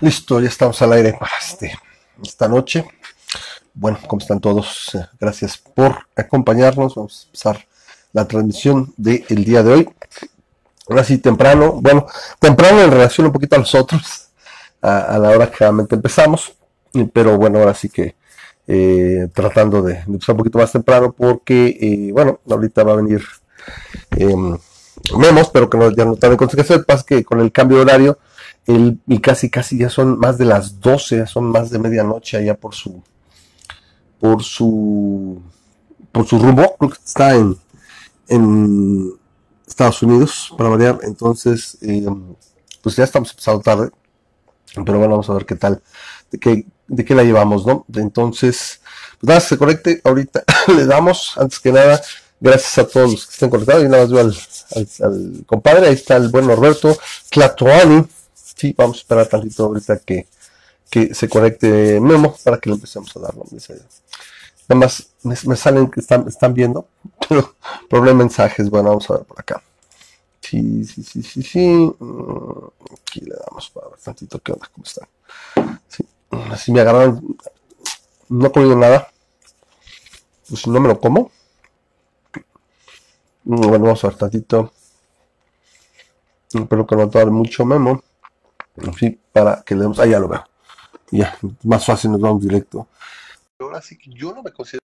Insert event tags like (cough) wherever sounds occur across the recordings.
Listo, ya estamos al aire para este, esta noche. Bueno, ¿cómo están todos? Eh, Gracias por acompañarnos. Vamos a empezar la transmisión del día de hoy. Ahora sí, temprano. Bueno, temprano en relación un poquito a los otros, a, la hora que realmente empezamos. Pero bueno, ahora sí que eh, tratando de, de empezar un poquito más temprano porque, eh, bueno, ahorita va a venir em, Memos, pero que no, ya no están en consecuencia. Que con el cambio de horario, el, y casi, casi ya son más de las 12, ya son más de medianoche allá por su, por su, por su rumbo. Creo que está en, en Estados Unidos, para variar. Entonces, eh, pues ya estamos empezando tarde. Pero bueno, vamos a ver qué tal, de qué, de qué la llevamos, ¿no? Entonces, pues nada, se conecte. Ahorita (laughs) le damos, antes que nada, gracias a todos los que estén conectados. Y nada más veo al, al, al compadre, ahí está el buen Norberto Tlatoani. Sí, vamos a esperar tantito ahorita que, que se conecte Memo para que le empecemos a dar nombres. Nada más me, salen que están, están viendo, (laughs) pero problema mensajes. Bueno, vamos a ver por acá. Sí, sí, sí, sí, sí. Mm, Aquí le damos para ver tantito qué onda, cómo están. Sí, me agarraron. No he comido nada. Pues si no me lo como. Mm, Bueno, vamos a ver tantito. Espero que no tarde mucho memo. Para que le demos. Ya lo veo. Ya, más fácil nos vamos directo. Ahora sí que yo no me considero.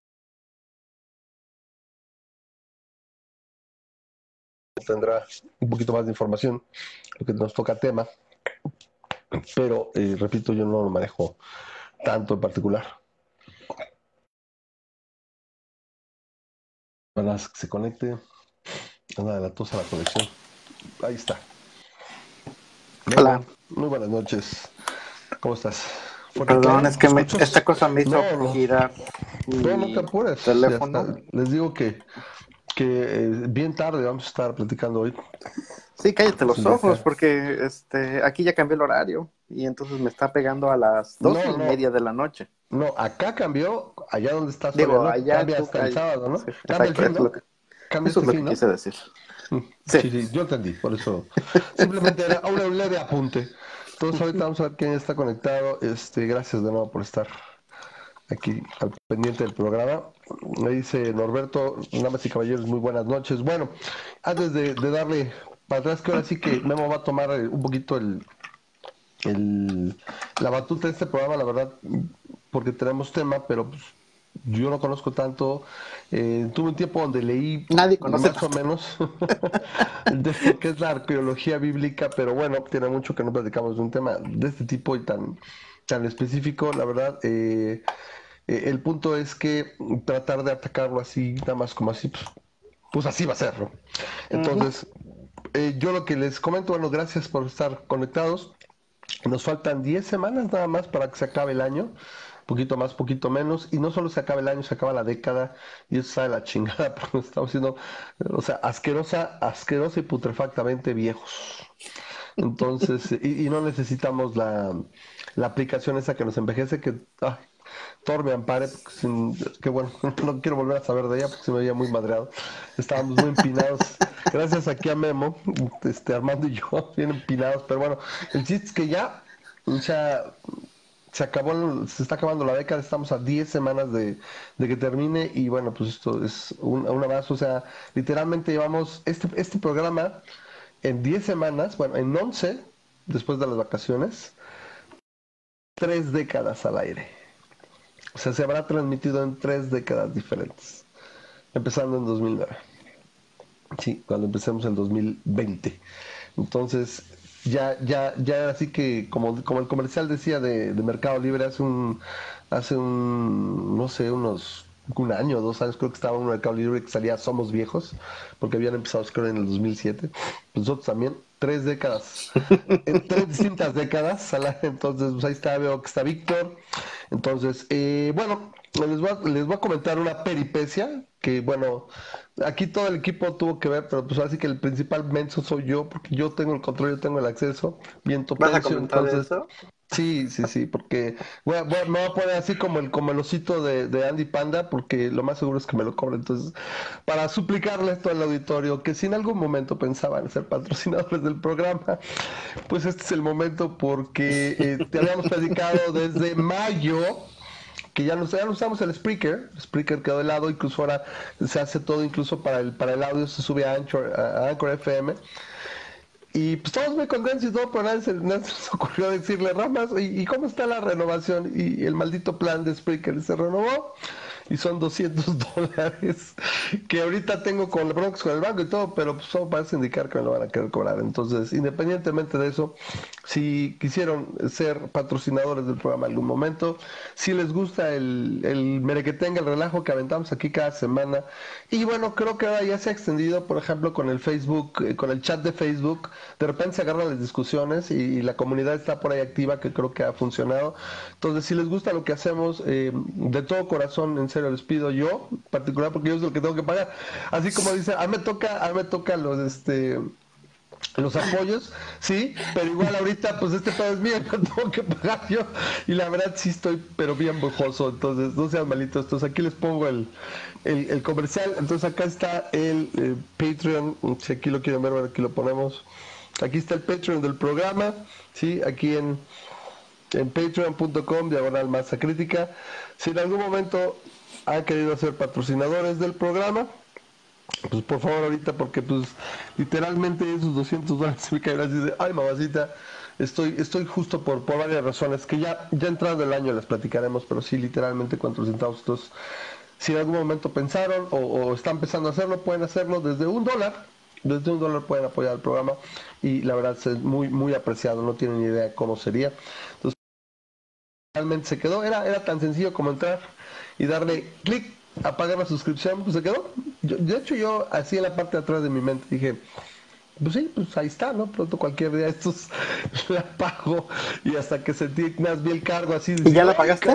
Tendrá un poquito más de información, lo que nos toca tema. Pero, eh, repito, yo no lo manejo tanto en particular. Para que se conecte. Anda de la tos a la conexión. Ahí está. Hola. Muy buenas noches. ¿Cómo estás? Perdón, es que me- esta cosa me hizo No, no. girar No, no mi te apures. teléfono. Les digo que, que eh, bien tarde vamos a estar platicando hoy. Sí, cállate los ojos, porque este, aquí ya cambió el horario y entonces me está pegando a las dos No, y media de la noche. No, acá cambió, allá donde estás Digo, allá cambia tú hasta el sábado, ¿no? Sí, Cambia el fin, eso es ¿no? lo que, quise decir. (laughs) Sí, Sí. sí, yo entendí, por eso. Simplemente era un leve apunte. Entonces ahorita vamos a ver quién está conectado. Este, gracias de nuevo por estar aquí al pendiente del programa. Me dice Norberto, damas y caballeros, muy buenas noches. Bueno, antes de, de darle para atrás, que ahora sí que Memo va a tomar eh, un poquito el, el, la batuta de este programa, la verdad, porque tenemos tema, pero pues, yo no conozco tanto. Eh, tuve un tiempo donde leí Nadie conoce más o menos (laughs) de lo que es la arqueología bíblica, pero bueno, tiene mucho que no platicamos de un tema de este tipo y tan, tan específico. La verdad, eh, eh, el punto es que tratar de atacarlo así, nada más como así, pues, pues así va a ser, ¿no? Entonces, eh, yo lo que les comento, bueno, gracias por estar conectados. Nos faltan 10 semanas nada más para que se acabe el año, poquito más, poquito menos, y no solo se acaba el año, se acaba la década, y eso sabe la chingada, (laughs) porque estamos siendo, o sea, asquerosa, asquerosa y putrefactamente viejos. Entonces, y, no necesitamos la, la aplicación esa que nos envejece, que ay, Thor me ampare, sin- que bueno, (laughs) no quiero volver a saber de ella porque se me veía muy madreado. Estábamos muy empinados. Gracias aquí a Memo, este Armando y yo, (laughs) bien empinados, pero bueno, el chiste es que ya, o sea, se acabó, se está acabando la década, estamos a 10 semanas de, de que termine y bueno, pues esto es un, una más, o sea, literalmente llevamos este, este programa en 10 semanas, bueno, en 11, después de las vacaciones, tres décadas al aire. O sea, se habrá transmitido en tres décadas diferentes, empezando en 2009. Sí, cuando empecemos en 2020. Entonces, ya, ya, ya así que, como, como el comercial decía de, de Mercado Libre hace un, hace un, no sé, unos, un año, dos años, creo que estaba en un Mercado Libre que salía Somos Viejos, porque habían empezado, creo, en el 2007. Nosotros también, tres décadas, (laughs) en tres distintas décadas, entonces, pues ahí está, veo que está Víctor. Entonces, eh, bueno, les voy, a, les voy a comentar una peripecia que, bueno, aquí todo el equipo tuvo que ver, pero pues así que el principal menso soy yo, porque yo tengo el control, yo tengo el acceso, bien ¿Vas a topencio, comentar entonces, eso? Sí, sí, sí, porque bueno, me voy a poner así como el, como el osito de, Andy Panda, porque lo más seguro es que me lo cobren. Entonces, para suplicarle esto al auditorio, que si en algún momento pensaban ser patrocinadores del programa, pues este es el momento porque eh, te habíamos predicado desde mayo que ya no, ya no usamos el Spreaker, el Spreaker quedó de lado, incluso ahora se hace todo incluso para el, para el audio, se sube a Anchor, a Anchor FM. Y pues todos muy contentos y todo, pero nadie se, nos (laughs) ocurrió decirle, Ramas, ¿y, cómo está la renovación? Y el maldito plan de Spreaker se renovó y son 200 (laughs) dólares que ahorita tengo con el Bronx, con el banco y todo, pero pues solo parece indicar que me lo van a querer cobrar. Entonces, independientemente de eso, si quisieron ser patrocinadores del programa en algún momento, si les gusta el, el tenga el relajo que aventamos aquí cada semana, y bueno, creo que ahora ya se ha extendido, por ejemplo, con el Facebook, eh, con el chat de Facebook, de repente se agarran las discusiones y, la comunidad está por ahí activa, que creo que ha funcionado. Entonces, si les gusta lo que hacemos, eh, de todo corazón, en serio les pido yo, en particular porque yo soy el que tengo que pagar. Así como dice, a mí me toca, a mí me toca los este los apoyos, sí, pero igual ahorita pues este todo es mío, (laughs) lo tengo que pagar yo. Y la verdad sí estoy pero bien bojoso, entonces no sean malitos, entonces aquí les pongo el, el, comercial, entonces acá está el, eh, Patreon, si aquí lo quieren ver, aquí lo ponemos, aquí está el Patreon del programa, sí, aquí en, en patreon.com, diagonal masa crítica, si en algún momento han querido ser patrocinadores del programa, pues por favor ahorita, porque pues literalmente esos 200 dólares (laughs) me caen así de, ay mamacita, estoy, estoy justo por, por varias razones, que ya, ya entrando el año las platicaremos, pero sí literalmente cuántos centavos estos, si en algún momento pensaron o, están empezando a hacerlo, pueden hacerlo desde un dólar, desde un dólar pueden apoyar el programa y la verdad es muy, muy apreciado, no tienen ni idea cómo sería. Entonces, realmente se quedó, era, era tan sencillo como entrar y darle clic a pagar la suscripción, pues se quedó. de hecho, yo así en la parte de atrás de mi mente dije, pues sí, pues ahí está, ¿no? Pronto cualquier día estos (laughs) la pago y hasta que sentí más bien el cargo así. ¿Y ya la pagaste?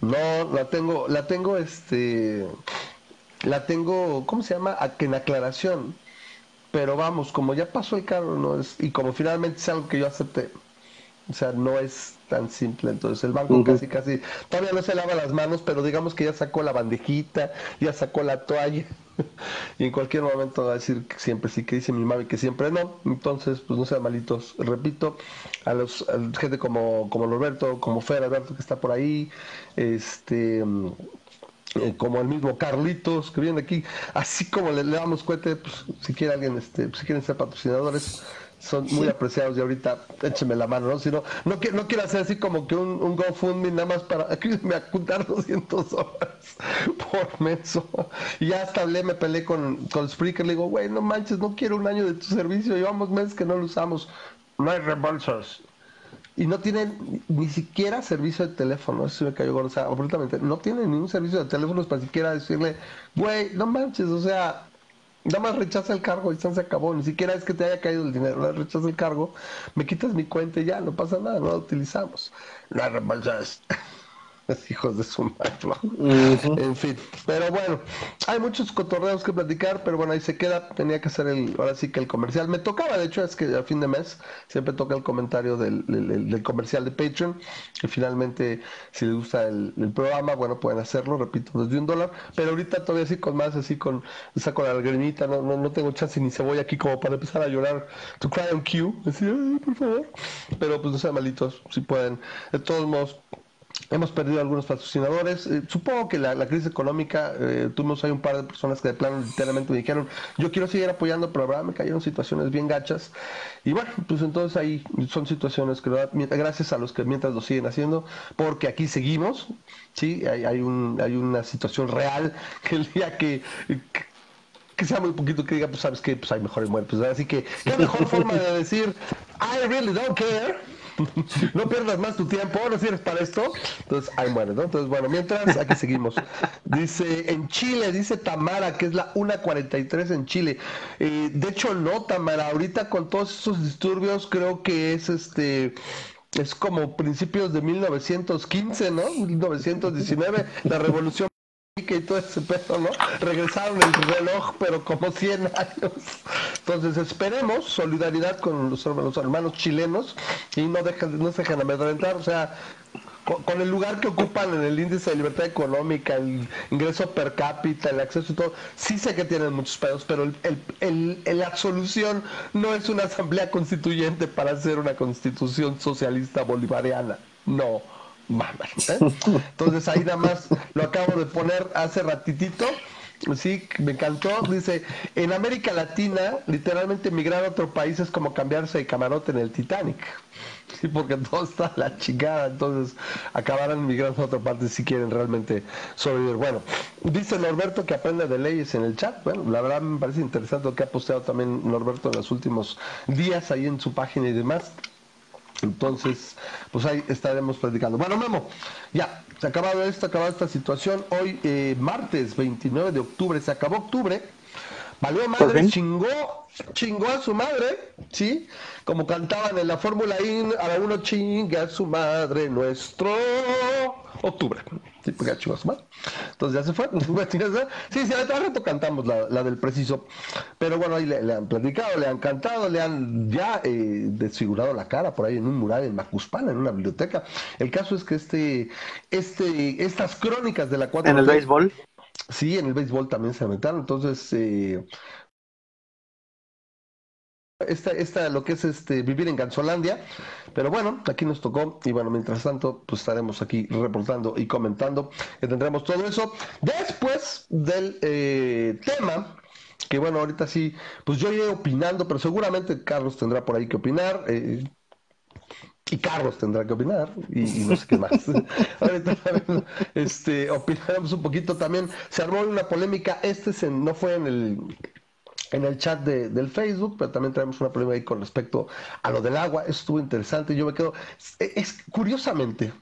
No, la tengo, la tengo, este, la tengo, ¿cómo se llama? En aclaración. Pero vamos, como ya pasó el cargo, no es, y como finalmente es algo que yo acepté, o sea, no es tan simple. Entonces el banco casi, casi, todavía no se lava las manos, pero digamos que ya sacó la bandejita, ya sacó la toalla. (laughs) y en cualquier momento va a decir que siempre sí, que dice mi mami que siempre no. Entonces, pues no sean malitos. Repito, a los gente como, como Roberto, como Fer Alberto que está por ahí, este eh, como el mismo Carlitos que viene aquí, así como le, damos cuenta, pues si quiere alguien, este, si quieren ser patrocinadores, son muy apreciados y ahorita écheme la mano, ¿no? Si no, no, quiero, no quiero hacer así como que un, un GoFundMe nada más para aquí me apuntar 200 horas por mes. Y ya hasta hablé, me peleé con, con Spreaker, le digo, güey, no manches, no quiero un año de tu servicio, llevamos meses que no lo usamos, no hay reembolsos. Y no tienen ni siquiera servicio de teléfono, eso me cayó gordo, o sea, absolutamente, no tienen ningún servicio de teléfonos para siquiera decirle, güey, no manches, o sea, Nada más rechaza el cargo y se acabó. Ni siquiera es que te haya caído el dinero. Rechaza el cargo, me quitas mi cuenta y ya, no pasa nada, no la utilizamos. La reembolsas. (laughs) (laughs) hijos de su madre. En fin, pero bueno, hay muchos cotorreos que platicar, pero bueno, ahí se queda. Tenía que hacer el, ahora sí que el comercial. Me tocaba, de hecho, es que a fin de mes siempre toca el comentario del, del, comercial de Patreon. Que finalmente, si les gusta el, programa, bueno, pueden hacerlo, repito, desde un dólar. Pero ahorita todavía así con más, así con, saco la grimita, no, no, no tengo chance ni se voy aquí como para empezar a llorar. To cry on cue, por favor. Pero pues no sean malitos, si pueden. De todos modos, Hemos perdido algunos patrocinadores. Eh, supongo que la, crisis económica, eh, tuvimos ahí un par de personas que de plano literalmente me dijeron, yo quiero seguir apoyando, pero verdad me cayeron situaciones bien gachas. Y bueno, pues entonces ahí son situaciones que gracias a los que mientras lo siguen haciendo, porque aquí seguimos, sí, hay, hay, un, hay una situación real que el día que, sea muy poquito que diga, pues sabes que pues hay mejores muertos. Así que, ¿qué mejor forma de decir, I really don't care? No pierdas más tu tiempo, no sirves para esto. Entonces, ahí muere, ¿no? Entonces, bueno, mientras, aquí seguimos. Dice, en Chile, dice Tamara, que es la 1.43 en Chile. Eh, de hecho, no, Tamara, ahorita con todos esos disturbios, creo que es este es como principios de 1915, ¿no? 1919, la revolución y todo ese pedo, ¿no? Regresaron el reloj, pero como 100 años. Entonces esperemos solidaridad con los, hermanos chilenos y no, dejen, no se dejen amedrentar, o sea, con, el lugar que ocupan en el índice de libertad económica, el ingreso per cápita, el acceso y todo, sí sé que tienen muchos pedos, pero el, la solución no es una asamblea constituyente para hacer una constitución socialista bolivariana. No. Entonces ahí nada más lo acabo de poner hace ratitito Sí, me encantó. Dice, en América Latina, literalmente emigrar a otro país es como cambiarse de camarote en el Titanic. Sí, porque (laughs) todo está la chingada, entonces acabarán migrando a otra parte si quieren realmente sobrevivir. Bueno, dice Norberto que aprende de leyes en el chat. Bueno, la verdad me parece interesante lo que ha posteado también Norberto en los últimos días ahí en su página y demás. Entonces, pues ahí estaremos platicando. Bueno, Memo, ya, se ha acabado esto, acabado esta situación. Hoy, eh, martes 29 de octubre, se acabó octubre. Valió madre, chingó, chingó a su madre, ¿sí? Como cantaban en la Fórmula I, a la uno chinga a su madre, nuestro octubre. Chingó a su madre. Entonces ya se fue. sí, sí, al rato cantamos la, la, del preciso. Pero bueno, ahí le, han platicado, le han cantado, le han ya eh, desfigurado la cara por ahí en un mural en Macuspana, en una biblioteca. El caso es que este, este, estas crónicas de la cuatro. ¿En el béisbol? Sí, en el béisbol también se aventaron. Entonces, eh, esta, esta, lo que es este vivir en Gansolandia. Pero bueno, aquí nos tocó. Y bueno, mientras tanto, pues estaremos aquí reportando y comentando que tendremos todo eso. Después del eh, tema. Que bueno, ahorita sí, pues yo iré opinando, pero seguramente Carlos tendrá por ahí que opinar. Eh, y Carlos tendrá que opinar y, no sé qué más. (laughs) Ahorita este, opinamos un poquito también. Se armó una polémica, este se, no fue en el en el chat de, del Facebook, pero también tenemos una polémica ahí con respecto a lo del agua. Eso estuvo interesante. Yo me quedo, es curiosamente,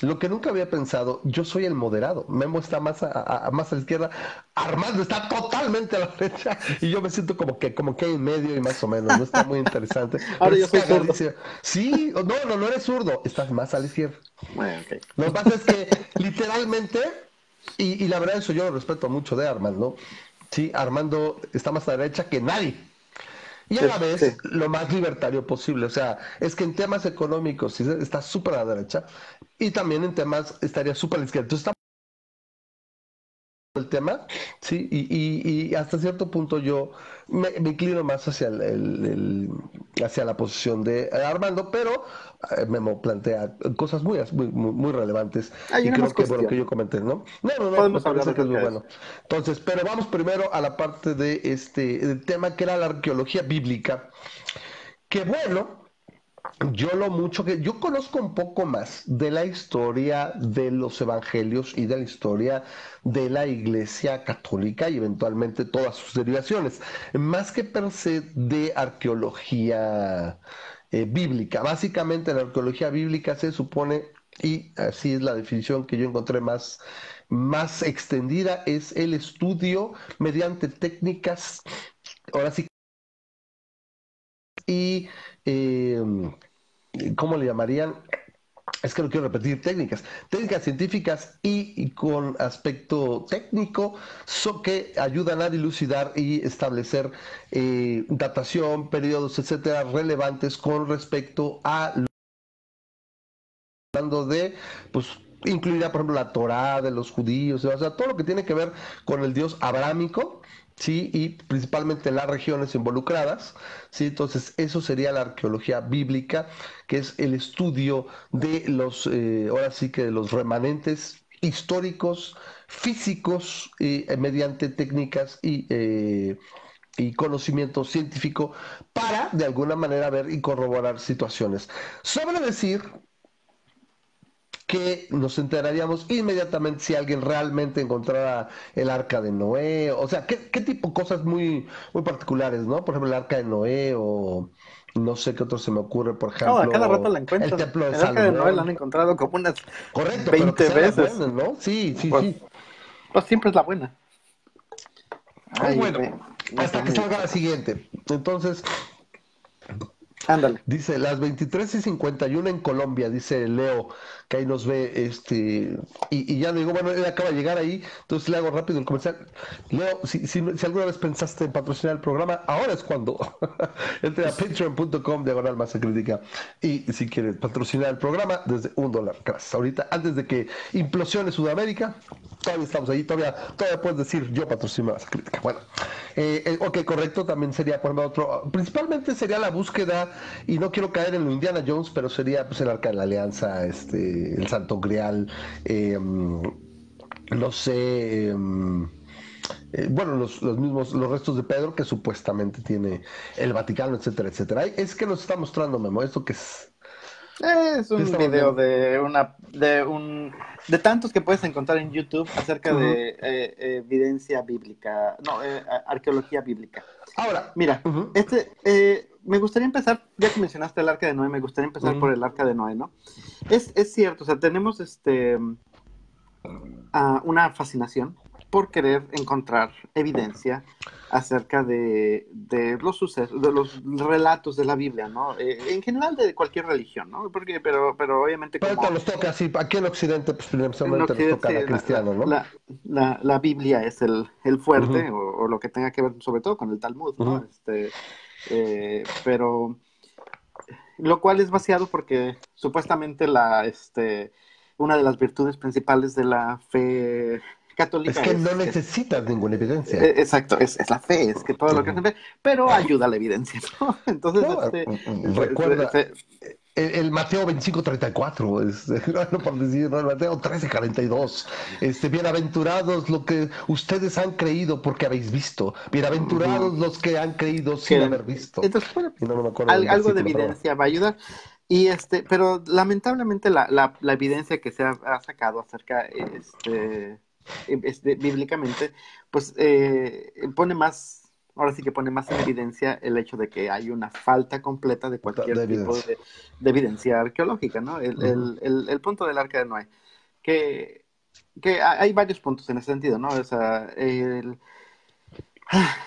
lo que nunca había pensado, yo soy el moderado. Memo está más a, más a la izquierda, Armando está totalmente a la derecha y yo me siento como que como que en medio y más o menos. No está muy interesante. (laughs) Ahora yo soy zurdo. Sí, no, no, no eres zurdo, estás más a la izquierda. Lo que pasa es que literalmente, y, y la verdad eso yo lo respeto mucho de Armando, sí, Armando está más a la derecha que nadie y a la vez lo más libertario posible. O sea, es que en temas económicos está súper a la derecha y también en temas estaría súper a la izquierda. Entonces, el tema, sí, y, y, hasta cierto punto yo me, inclino más hacia el, hacia la posición de Armando, pero eh, Memo plantea cosas muy, muy, muy relevantes y creo que bueno que yo comenté, ¿no? No, no, no, Podemos hablar que es muy bueno. Entonces, pero vamos primero a la parte de este tema que era la arqueología bíblica, que bueno, yo lo mucho que yo conozco un poco más de la historia de los evangelios y de la historia de la iglesia católica y eventualmente todas sus derivaciones, más que per se de arqueología eh, bíblica. Básicamente la arqueología bíblica se supone, y así es la definición que yo encontré más, más extendida, es el estudio mediante técnicas, ahora sí, y eh, ¿cómo le llamarían? Es que no quiero repetir técnicas, técnicas científicas y, con aspecto técnico so que ayudan a dilucidar y establecer eh, datación, periodos, etcétera, relevantes con respecto a hablando de, pues incluirá por ejemplo la Torá de los judíos, o sea, todo lo que tiene que ver con el Dios abrámico, ¿sí? Y principalmente las regiones involucradas, ¿sí? Entonces, eso sería la arqueología bíblica, que es el estudio de los, eh, ahora sí que de los remanentes históricos, físicos, eh, mediante técnicas y, eh, y conocimiento científico para, de alguna manera, ver y corroborar situaciones. Sobre decir que nos enteraríamos inmediatamente si alguien realmente encontrara el arca de Noé, o sea, qué, qué tipo de cosas muy, muy particulares, ¿no? Por ejemplo, el arca de Noé o no sé qué otro se me ocurre, por ejemplo. No, cada rato la encuentran. El templo de el arca de Noé la han encontrado como unas Correcto, 20 veces. ¿no? Sí, sí, pues, sí. Pues siempre es la buena. Ay, bueno, hasta que salga la siguiente. Entonces, Ándale. Dice, las 23 y 51 en Colombia, dice Leo, que ahí nos ve, este, y, y ya le digo, bueno, él acaba de llegar ahí, entonces le hago rápido el comercial. Leo, si, si, si alguna vez pensaste en patrocinar el programa, ahora es cuando. (laughs) Entre a patreon.com, diagonal masa crítica, y si quieres patrocinar el programa, desde un dólar, gracias. Ahorita, antes de que implosione Sudamérica, todavía estamos ahí, todavía, todavía puedes decir, yo patrocino masa crítica. Bueno, eh, eh, ok, correcto, también sería, por ejemplo, otro, principalmente sería la búsqueda y no quiero caer en lo Indiana Jones, pero sería pues, el Arca de la Alianza, este, el Santo Grial, eh, no sé, eh, eh, bueno, los, los, mismos, los restos de Pedro que supuestamente tiene el Vaticano, etcétera, etcétera. Es que nos está mostrando, Memo, esto que es... Es un video de una de un de tantos que puedes encontrar en YouTube acerca uh -huh. de eh, evidencia bíblica, no, eh, arqueología bíblica. Ahora, mira, uh -huh. este eh, me gustaría empezar, ya que mencionaste el arca de Noé, me gustaría empezar por el arca de Noé, ¿no? Es, es cierto, o sea, tenemos este uh, una fascinación por querer encontrar evidencia acerca de, de, los sucesos, de los relatos de la Biblia, ¿no? Eh, en general de cualquier religión, ¿no? Porque, pero, pero obviamente como... Pero nos toca así, aquí en Occidente, pues principalmente nos toca la cristiano, ¿no? La, la, la, Biblia es el, el fuerte, uh -huh. o, o, lo que tenga que ver sobre todo con el Talmud, ¿no? Uh -huh. este, eh, pero lo cual es vaciado porque supuestamente la, este, una de las virtudes principales de la fe católica. Es que es, no necesitas es, ninguna evidencia. Eh, exacto, es, es, la fe, es que todo lo que se ve, pero ayuda a la evidencia, (laughs) ¿no? Entonces, no, este, recuerda, se, el, el, Mateo 25:34, este, (laughs) no por decir, no, el Mateo 13:42, este, bienaventurados los que ustedes han creído porque habéis visto, bienaventurados los que han creído sin haber visto. Entonces, bueno, no, no me acuerdo al, algo de evidencia va a ayudar. Y este, pero lamentablemente la, la, la evidencia que se ha, ha sacado acerca este, este, bíblicamente, pues eh, pone más, ahora sí que pone más en evidencia el hecho de que hay una falta completa de cualquier de tipo de, de, evidencia arqueológica, ¿no? El, uh -huh. el, el, el, punto del arca de Noé, que, que hay varios puntos en ese sentido, ¿no? O sea,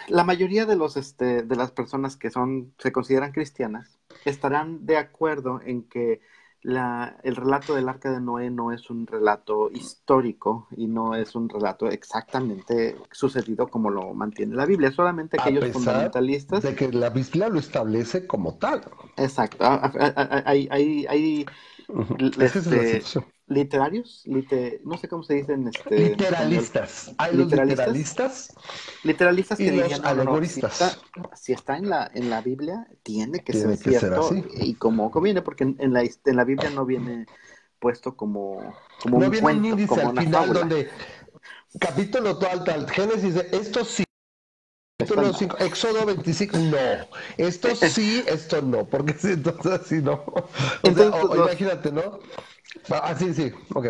la mayoría de los este, de las personas que son se consideran cristianas estarán de acuerdo en que la, el relato del arca de Noé no es un relato histórico y no es un relato exactamente sucedido como lo mantiene la Biblia, solamente aquellos a fundamentalistas. De que la Biblia lo establece como tal. Exacto. Hay, hay, hay este, literarios, liter, no sé cómo se dicen. Este, literalistas. Hay los literalistas. Literalistas que y los dirían, alegoristas. No, no, si, está, si, está, en la, en la Biblia, tiene que tiene ser que cierto. Ser y como conviene, porque en, en, la, en la Biblia no viene puesto como, como no un viene cuento, un índice como al una final fábula. donde capítulo tal, tal, Génesis, esto sí. Capítulo 5, Éxodo 25, no. Esto (laughs) sí, esto no, porque si (laughs) entonces así no. O entonces, sea, o, los... imagínate, ¿no? Ah, sí, sí, ok.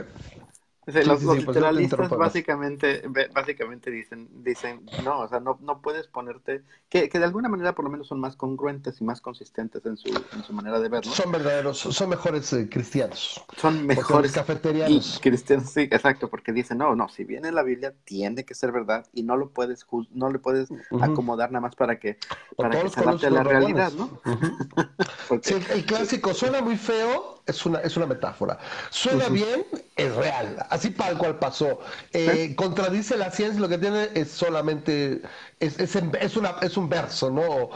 Sí, los, sí, los sí, pues literalistas básicamente, básicamente dicen, dicen, no, o sea, no, no puedes ponerte, que, que, de alguna manera por lo menos son más congruentes y más consistentes en su, en su manera de verlo. Son verdaderos, son mejores eh, cristianos. Son mejores cafeterianos. Cristianos, sí, exacto, porque dicen, no, no, si viene la Biblia tiene que ser verdad y no lo puedes, no le puedes uh -huh. acomodar nada más para que, para que se adapte a la realidad, ¿no? Uh (laughs) -huh. porque, sí, el clásico suena muy feo, es una, es una metáfora. Suena uh -huh. bien, es real así tal cual pasó. Eh. Contradice la ciencia, lo que tiene es solamente, es, es, es, una, es un verso, ¿no? O,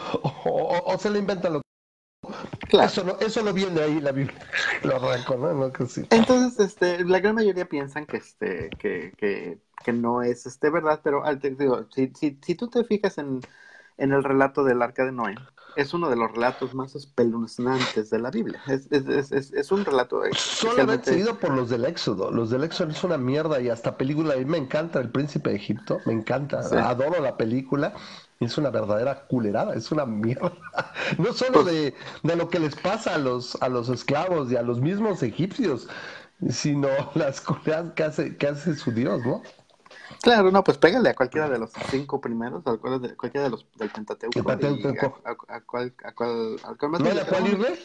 o, o se le inventan lo Claro. Eso, no, eso no viene ahí la Biblia, (laughs) lo arranco, ¿no? no que sí. Entonces, este, la gran mayoría piensan que, este, que, que, que no es este, verdad, pero te digo, si, si, si tú te fijas en, en el relato del arca de Noé, es uno de los relatos más espeluznantes de la Biblia. Es, es, es, es un relato. Solamente seguido por los del Éxodo. Los del Éxodo es una mierda y hasta película. A mí me encanta El Príncipe de Egipto. Me encanta. Sí. Adoro la película. Es una verdadera culerada. Es una mierda. (laughs) No solo pues, de, de, lo que les pasa a los, a los esclavos y a los mismos egipcios, sino (laughs) las culeradas que hace, que hace su Dios, ¿no? Claro, no, pues pégale a cualquiera de los cinco primeros, a cualquiera de, cualquiera de los del Pentateuco. Pentateuco. A, a, a, cual, a, cual, cual más ¿No cuál irle?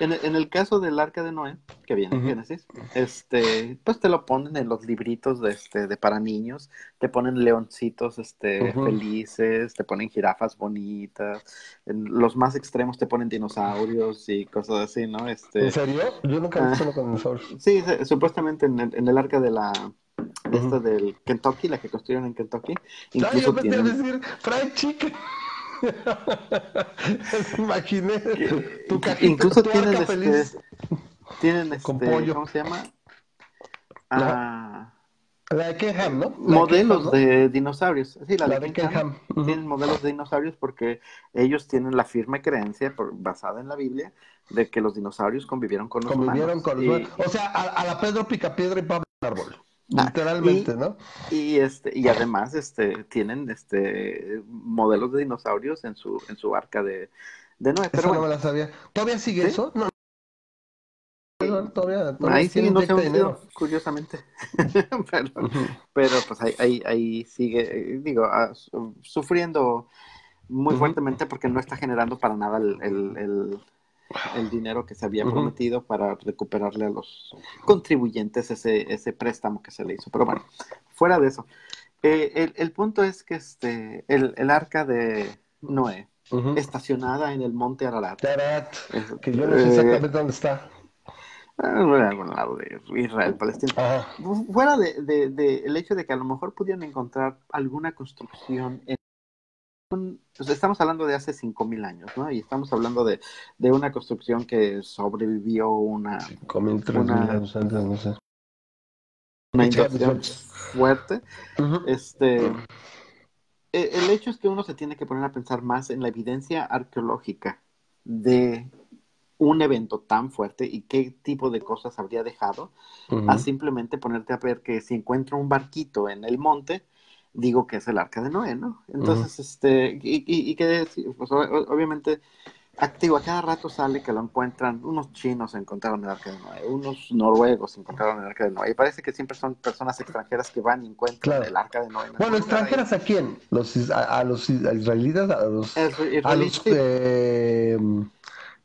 en, en, el caso del arca de Noé, que viene en Génesis, este, pues te lo ponen en los libritos de, este, de para niños, te ponen leoncitos este, felices, te ponen jirafas bonitas, en los más extremos te ponen dinosaurios y cosas así, ¿no? Este, ¿En serio? Yo nunca he visto con dinosaurios. Sí, supuestamente en el, en el arca de la esta del Kentucky, la que construyeron en Kentucky. Incluso yo tienen... decir fried chicken. (laughs) Imaginé tu cajita, Incluso tu tienen, este, feliz. tienen este, Con pollo. ¿cómo se llama? Ah, la, de Kenham, ¿no? modelos de dinosaurios. Sí, la, de, Kenham. Tienen modelos de dinosaurios porque ellos tienen la firme creencia, por, basada en la Biblia, de que los dinosaurios convivieron con los convivieron Con los y... O sea, a, a, la Pedro Picapiedra y Pablo Árbol. Ah, Literalmente, ¿no? Y este, y además, este, tienen este modelos de dinosaurios en su, en su arca de, de Noé. Pero no me la sabía. ¿Todavía sigue eso? No. Todavía, todavía ahí sí no se curiosamente. (laughs) (laughs) pero, pero, pues ahí, ahí, ahí sigue, digo, uh, sufriendo muy fuertemente porque no está generando para nada el, el el dinero que se había prometido para recuperarle a los contribuyentes ese, ese préstamo que se le hizo. Pero bueno, fuera de eso. Eh, el, el, punto es que este, el, el arca de Noé, estacionada en el monte Ararat. Ararat, que yo no sé exactamente dónde está. Ah, en algún lado de Israel, Palestina. Fuera de, de, de, el hecho de que a lo mejor pudieran encontrar alguna construcción en pues, estamos hablando de hace 5.000 años, ¿no? Y estamos hablando de, de una construcción que sobrevivió una... 5.000, una, años antes, no sé. Una invasión fuerte. Este... E, el hecho es que uno se tiene que poner a pensar más en la evidencia arqueológica de un evento tan fuerte y qué tipo de cosas habría dejado, a simplemente ponerte a ver que si encuentro un barquito en el monte, digo que es el arca de Noé, ¿no? Entonces, este, y, y, que pues, obviamente, activo, a cada rato sale que lo encuentran, unos chinos encontraron el arca de Noé, unos noruegos encontraron el arca de Noé, y parece que siempre son personas extranjeras que van y encuentran el arca de Noé. Bueno, extranjeras a quién? Los, a, los israelitas, a los, a los eh,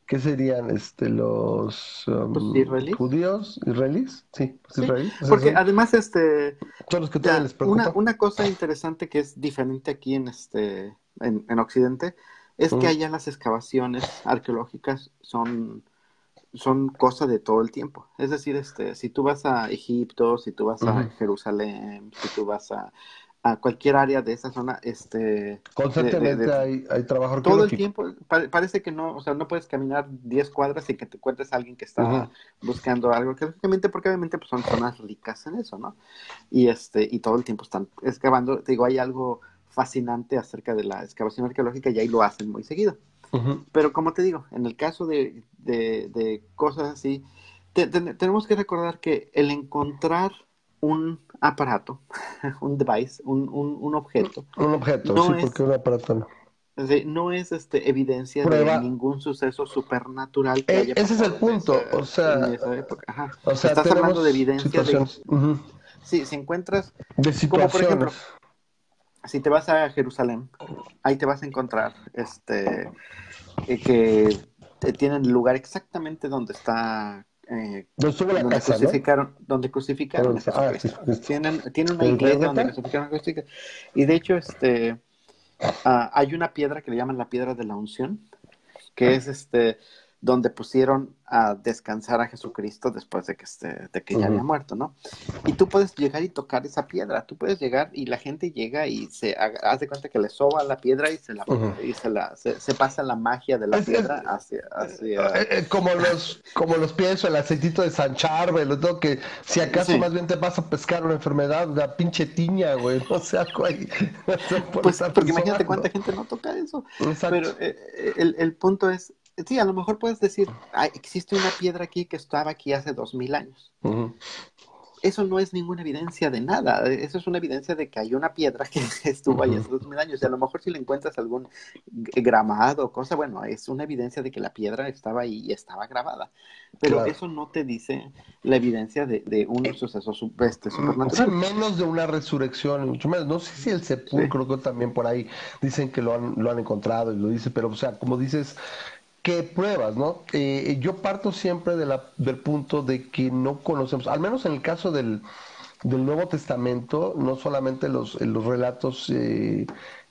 ¿Qué serían este los um, pues, judíos israelíes? Sí, pues, israelíes. Porque además este Todos los que les una, una cosa interesante que es diferente aquí en este en, en Occidente es que allá las excavaciones arqueológicas son son cosa de todo el tiempo. Es decir, este si tú vas a Egipto, si tú vas a Jerusalén, si tú vas a a cualquier área de esa zona, este... Constantemente hay, hay trabajo Todo el tiempo, parece que no, o sea, no puedes caminar 10 cuadras y que te encuentres a alguien que está buscando algo, que obviamente, porque obviamente pues, son zonas ricas en eso, ¿no? Y, este, y todo el tiempo están excavando, te digo, hay algo fascinante acerca de la excavación arqueológica y ahí lo hacen muy seguido. Pero como te digo, en el caso de, de, cosas así, tenemos que recordar que el encontrar un aparato, (laughs) un device, un, un, un objeto. Un objeto, sí, porque un aparato no. No es este, evidencia de ningún suceso supernatural. Que eh, ese es el punto, o sea, o sea, estás hablando de evidencia de, sí, si encuentras, de situaciones. como por ejemplo, si te vas a Jerusalén, ahí te vas a encontrar, este, eh, que tienen lugar exactamente donde está eh, donde, crucificaron, donde crucificaron ah, tienen, tienen, una iglesia donde crucificaron a Y de hecho, este uh, hay una piedra que le llaman la piedra de la unción, que ah. es este donde pusieron a descansar a Jesucristo después de que, este, de que ya había muerto, ¿no? Y tú puedes llegar y tocar esa piedra, tú puedes llegar y la gente llega y se hace cuenta que le soba la piedra y se la, y se, la se, pasa la magia de la piedra hacia... hacia... Eh, eh, como los como los pienso, el aceitito de San Charbel, ¿no? que si acaso más bien te vas a pescar una enfermedad, una pinche tiña, güey, (laughs) o sea, güey. (laughs) pues, porque imagínate cuánta gente no toca eso. Pero eh, el, el punto es, sí, a lo mejor puedes decir, existe una piedra aquí que estaba aquí hace dos mil años. Eso no es ninguna evidencia de nada. Eso es una evidencia de que hay una piedra que (laughs) estuvo ahí hace dos mil años. Y a lo mejor si le encuentras algún gramado o cosa, bueno, es una evidencia de que la piedra estaba ahí y estaba grabada. Pero eso no te dice la evidencia de, un suceso este, supernatural. menos de una resurrección, mucho menos. No sé si el sepulcro también por ahí dicen que lo han, lo han encontrado y lo dice, pero o sea, como dices, ¿Qué pruebas, no? Eh, yo parto siempre del punto de que no conocemos, al menos en el caso del, del Nuevo Testamento, no solamente los, los relatos eh,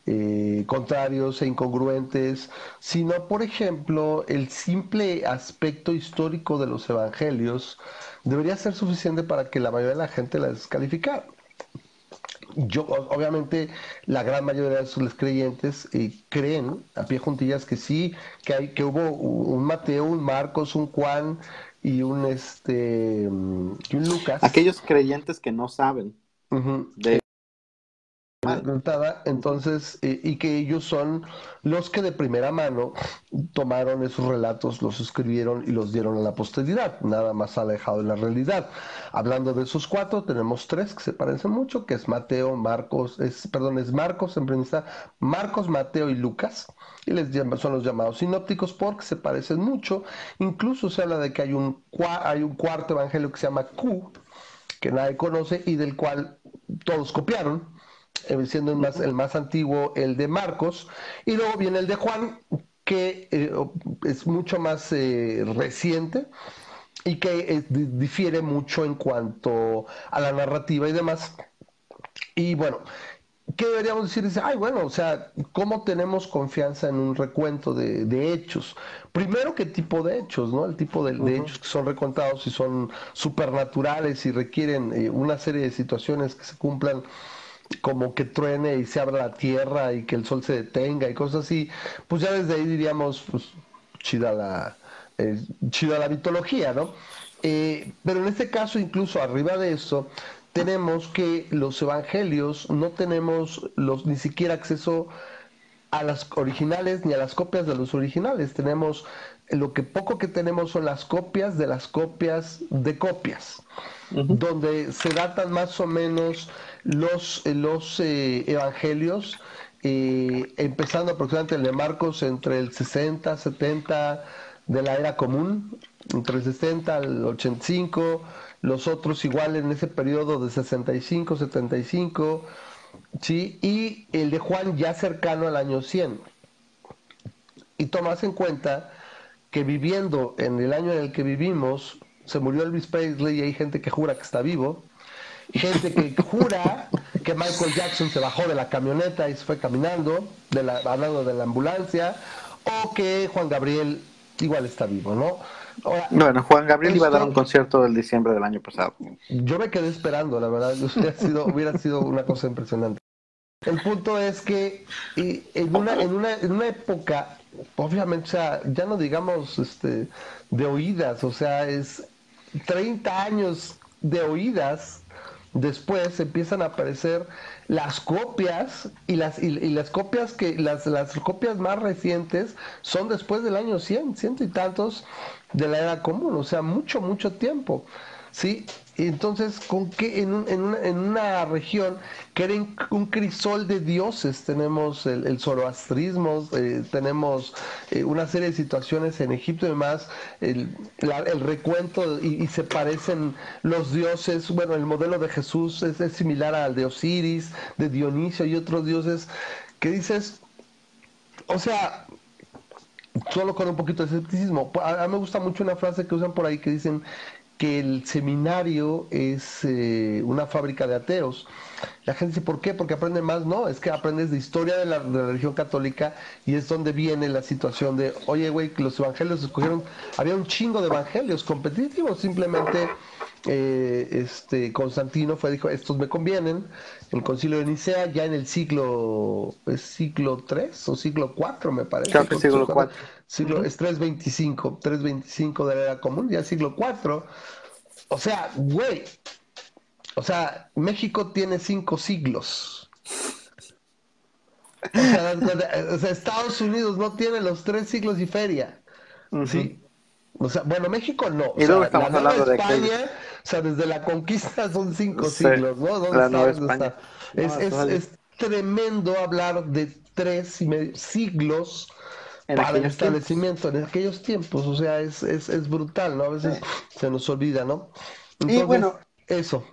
eh, contrarios e incongruentes, sino, por ejemplo, el simple aspecto histórico de los evangelios debería ser suficiente para que la mayoría de la gente la descalificara. Yo, obviamente, la gran mayoría de los creyentes eh, creen a pie juntillas que sí, que hay, que hubo un Mateo, un Marcos, un Juan y un este y un Lucas. Aquellos creyentes que no saben de entonces, y que ellos son los que de primera mano tomaron esos relatos, los escribieron y los dieron a la posteridad, nada más alejado de la realidad. Hablando de esos cuatro, tenemos tres que se parecen mucho, que es Mateo, Marcos, es, perdón, es Marcos en primer Marcos, Mateo y Lucas, y les son los llamados sinópticos porque se parecen mucho. Incluso se habla de que hay un, hay un cuarto evangelio que se llama Q, que nadie conoce y del cual todos copiaron eh, siendo el más, el más antiguo el de Marcos, y luego viene el de Juan, que eh, es mucho más eh, reciente y que difiere mucho en cuanto a la narrativa y demás. Y bueno, ¿qué deberíamos decir? Dice, ay, bueno, o sea, ¿cómo tenemos confianza en un recuento de, hechos? Primero, ¿qué tipo de hechos, no? El tipo de, de hechos que son recontados y son supernaturales y requieren una serie de situaciones que se cumplan como que truene y se abra la tierra y que el sol se detenga y cosas así, pues ya desde ahí diríamos, pues chida la, eh, chida la mitología, ¿no? Eh, pero en este caso, incluso arriba de eso, tenemos que los evangelios no tenemos los, ni siquiera acceso a las originales ni a las copias de los originales. Tenemos lo que poco que tenemos son las copias de las copias de copias, donde se datan más o menos los, los eh, evangelios, eh, empezando aproximadamente el de Marcos entre el 60, 70 de la era común, entre el 60 al 85, los otros igual en ese periodo de 65, 75, ¿sí? y el de Juan ya cercano al año 100. Y tomas en cuenta que viviendo en el año en el que vivimos, se murió Elvis Presley y hay gente que jura que está vivo, gente que jura que Michael Jackson se bajó de la camioneta y se fue caminando, de la, hablando de la ambulancia, o que Juan Gabriel igual está vivo, ¿no? bueno, Juan Gabriel iba a dar un concierto el diciembre del año pasado. Yo me quedé esperando, la verdad, hubiera sido, hubiera sido una cosa impresionante. El punto es que en una, en una, en una época, obviamente, o sea, ya no digamos este, de oídas, o sea, es 30 años de oídas después empiezan a aparecer las copias y las, y, las copias que las, las copias más recientes son después del año 100, ciento y tantos de la era común, o sea, mucho, mucho tiempo. ¿sí? Entonces, ¿con qué en, un, en, una, región que era un crisol de dioses? Tenemos el, zoroastrismo, eh, tenemos eh, una serie de situaciones en Egipto y demás, el, el recuento y, se parecen los dioses, bueno, el modelo de Jesús es, es similar al de Osiris, de Dionisio y otros dioses, que dices, o sea, solo con un poquito de escepticismo. A, mí me gusta mucho una frase que usan por ahí que dicen que el seminario es eh, una fábrica de ateos. La gente dice, ¿por qué? Porque aprenden más. No, es que aprendes de historia de la, religión católica y es donde viene la situación de, oye, güey, los evangelios escogieron, había un chingo de evangelios competitivos, simplemente eh, este Constantino fue, dijo, estos me convienen. El concilio de Nicea ya en el siglo, ¿es siglo 3 o siglo 4 me parece? Creo que siglo 4. Siglo, Es 325, 325 de la era común, ya siglo 4. O sea, güey, o sea, México tiene cinco siglos. O sea, (laughs) Estados Unidos no tiene los tres siglos y feria. Sí. O sea, bueno, México no. Y estamos hablando de España, o sea, desde la conquista son cinco siglos, ¿no? ¿Dónde está? es, es, es, tremendo hablar de tres y medio siglos para el establecimiento en aquellos tiempos. O sea, es, es, es brutal, ¿no? A veces se nos olvida, ¿no? Entonces, y bueno, eso.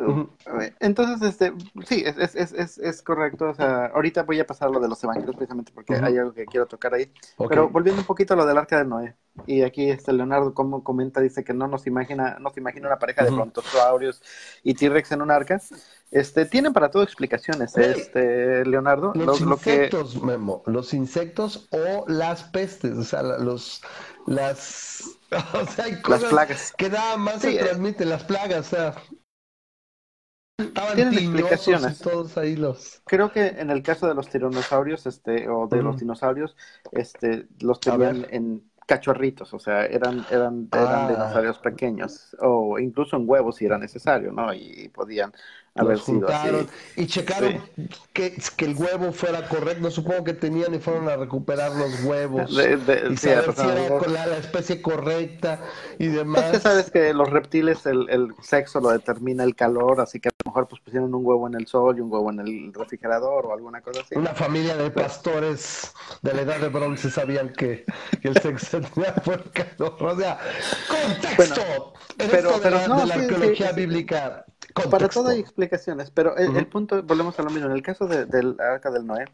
Entonces, este, sí, es, es, es, es, correcto. O sea, ahorita voy a pasar lo de los evangelios precisamente porque hay algo que quiero tocar ahí. Pero volviendo un poquito a lo del arca de Noé. Y aquí este Leonardo como comenta, dice que no nos imagina, no se imagina una pareja de brontosaurios y T-Rex en un arca. Este, tienen para todo explicaciones, este, Leonardo. Los insectos, Memo, los insectos o las pestes, o sea, los, las, (laughs) o sea, hay cosas las plagas. que nada más se eh. transmiten, las plagas, o sea. Tienen explicaciones. Todos ahí los... Creo que en el caso de los tiranosaurios, este, o de los dinosaurios, este, los tenían en cachorritos, o sea, eran, eran, eran ah. dinosaurios pequeños, o incluso en huevos si era necesario, ¿no? Y podían haber sido así. Y checaron que, que, el huevo fuera correcto, supongo que tenían y fueron a recuperar los huevos, y saber si era con la, especie correcta y demás. Es que sabes que los reptiles el, el sexo lo determina el calor, así que a lo mejor pues pusieron un huevo en el sol y un huevo en el refrigerador o alguna cosa así. Una familia de pastores de la edad de bronce sabían que, que el sexo (laughs) tenía por calor. O sea, contexto. pero, pero de, no, la arqueología bíblica para todo hay explicaciones, pero el, punto, volvemos a lo mismo, en el caso del arca del Noé,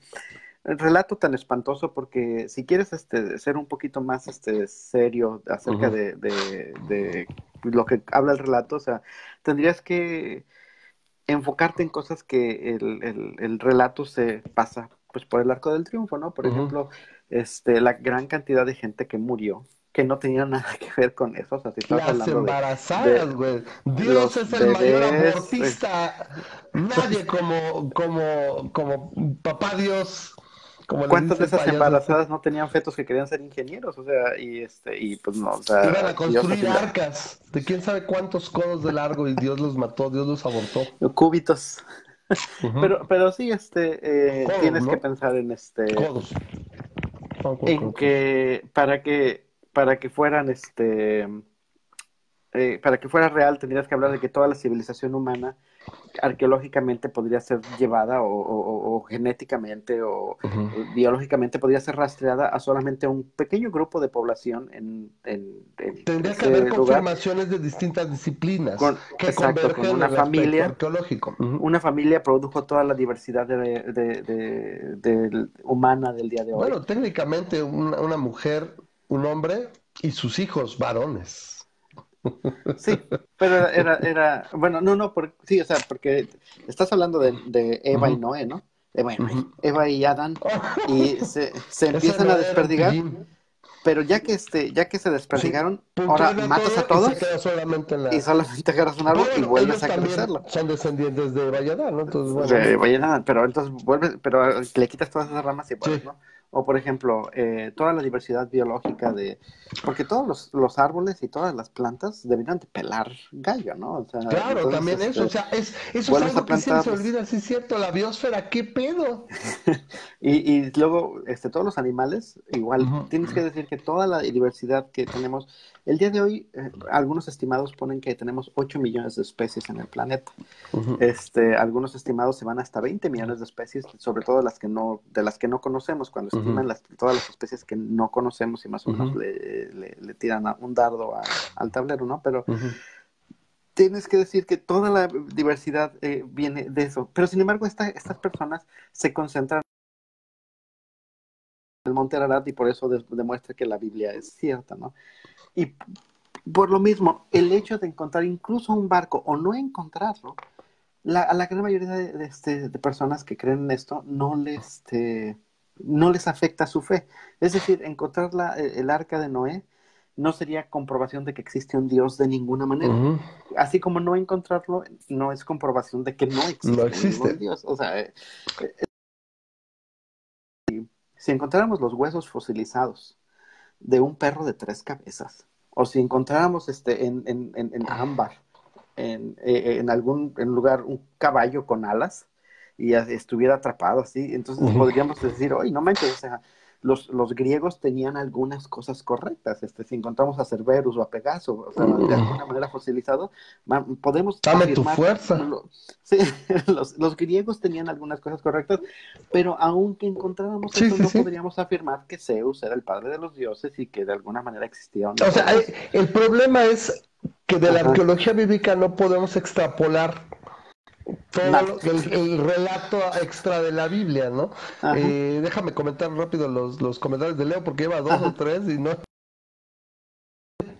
el relato tan espantoso porque si quieres este, ser un poquito más este, serio acerca de, lo que habla el relato, o sea, tendrías que enfocarte en cosas que el, relato se pasa pues por el arco del triunfo, ¿no? Por ejemplo, este, la gran cantidad de gente que murió, que no tenía nada (laughs) que ver con eso. O sea, si Las embarazadas, güey. Dios es el mayor abortista. Nadie como, como, como papá Dios. Como ¿Cuántas de esas embarazadas no tenían fetos que querían ser ingenieros? O sea, y este, y pues no, o sea. Iban a construir arcas de quién sabe cuántos codos de largo y Dios los mató, Dios los abortó. Cúbitos. Pero, pero sí, este, eh, tienes que pensar en este. Codos. En que para que para que fueran este eh, para que fuera real tendrías que hablar de que toda la civilización humana arqueológicamente podría ser llevada o, genéticamente o biológicamente podría ser rastreada a solamente un pequeño grupo de población en, tendría que haber confirmaciones de distintas disciplinas que exacto con una familia. arqueológico. Una familia produjo toda la diversidad de, humana del día de hoy. Bueno técnicamente una mujer un hombre y sus hijos varones. (laughs) Sí, pero era, era, bueno, no, no, sí, o sea, porque estás hablando de, Eva y Noé, ¿no? Eva y, Eva y Adán, y (laughs) se, se empiezan a desperdigar, pero ya que este, ya que se desperdigaron, ahora matas a todos y, solamente agarras un árbol y vuelves a crecerlo. Son descendientes de Valladán, ¿no? Entonces, bueno. De Valladán, pero entonces vuelves, pero le quitas todas esas ramas y vuelves, ¿no? O por ejemplo, eh, toda la diversidad biológica de... Porque todos los, árboles y todas las plantas deberían de pelar gallo, ¿no? claro, también eso. O sea, es, eso es algo que se olvida, sí es cierto, la biosfera, ¿qué pedo? (laughs) y, y luego, este, todos los animales, igual, tienes que decir que toda la diversidad que tenemos el día de hoy, eh, algunos estimados ponen que tenemos 8 millones de especies en el planeta. este, algunos estimados se van hasta 20 millones de especies, sobre todo las que no, de las que no conocemos, cuando estiman las, todas las especies que no conocemos y más o menos le, tiran un dardo al tablero, ¿no? Pero tienes que decir que toda la diversidad eh, viene de eso. Pero sin embargo, estas personas se concentran en el Monte Ararat y por eso demuestra que la Biblia es cierta, ¿no? Y por lo mismo, el hecho de encontrar incluso un barco o no encontrarlo, la, a la gran mayoría de, este, de, personas que creen en esto no les, este, no les afecta su fe. Es decir, encontrar la, el arca de Noé no sería comprobación de que existe un Dios de ninguna manera. Así como no encontrarlo no es comprobación de que no existe, Un Dios. O sea, eh, eh, si encontráramos los huesos fosilizados de un perro de tres cabezas. O si encontráramos este, en, en, en, ámbar, en, eh, en algún lugar, un caballo con alas y estuviera atrapado así, entonces podríamos decir, oye, no manches, o sea, los, los griegos tenían algunas cosas correctas. Este, si encontramos a Cerberus o a Pegaso, o sea, de alguna manera fosilizado, podemos. Dame tu fuerza. sí, (laughs) los, los, griegos tenían algunas cosas correctas, pero aunque encontráramos eso, no podríamos afirmar que Zeus era el padre de los dioses y que de alguna manera existía. O sea, el, problema es que de la arqueología bíblica no podemos extrapolar todo el, relato extra de la Biblia, ¿no? Eh, déjame comentar rápido los, los comentarios de Leo porque lleva dos o tres y no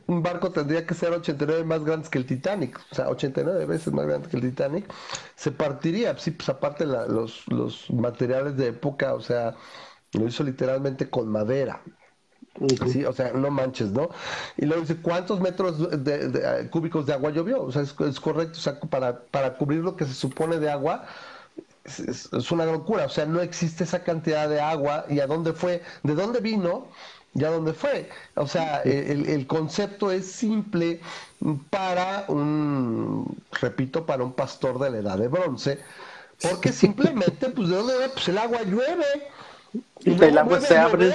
un barco tendría que ser 89 más grandes que el Titanic, o sea, 89 veces más grande que el Titanic, se partiría, sí, pues aparte los, los materiales de época, o sea, lo hizo literalmente con madera. Sí, o sea, no manches, ¿no? Y luego dice, ¿cuántos metros de, eh, cúbicos de agua llovió? O sea, es, correcto, o sea, para, para cubrir lo que se supone de agua, es, una locura, o sea, no existe esa cantidad de agua. Y a dónde fue, de dónde vino y a dónde fue. O sea, el, el concepto es simple para un, repito, para un pastor de la edad de bronce, porque simplemente, pues, ¿de dónde Pues el agua llueve y el agua se abre,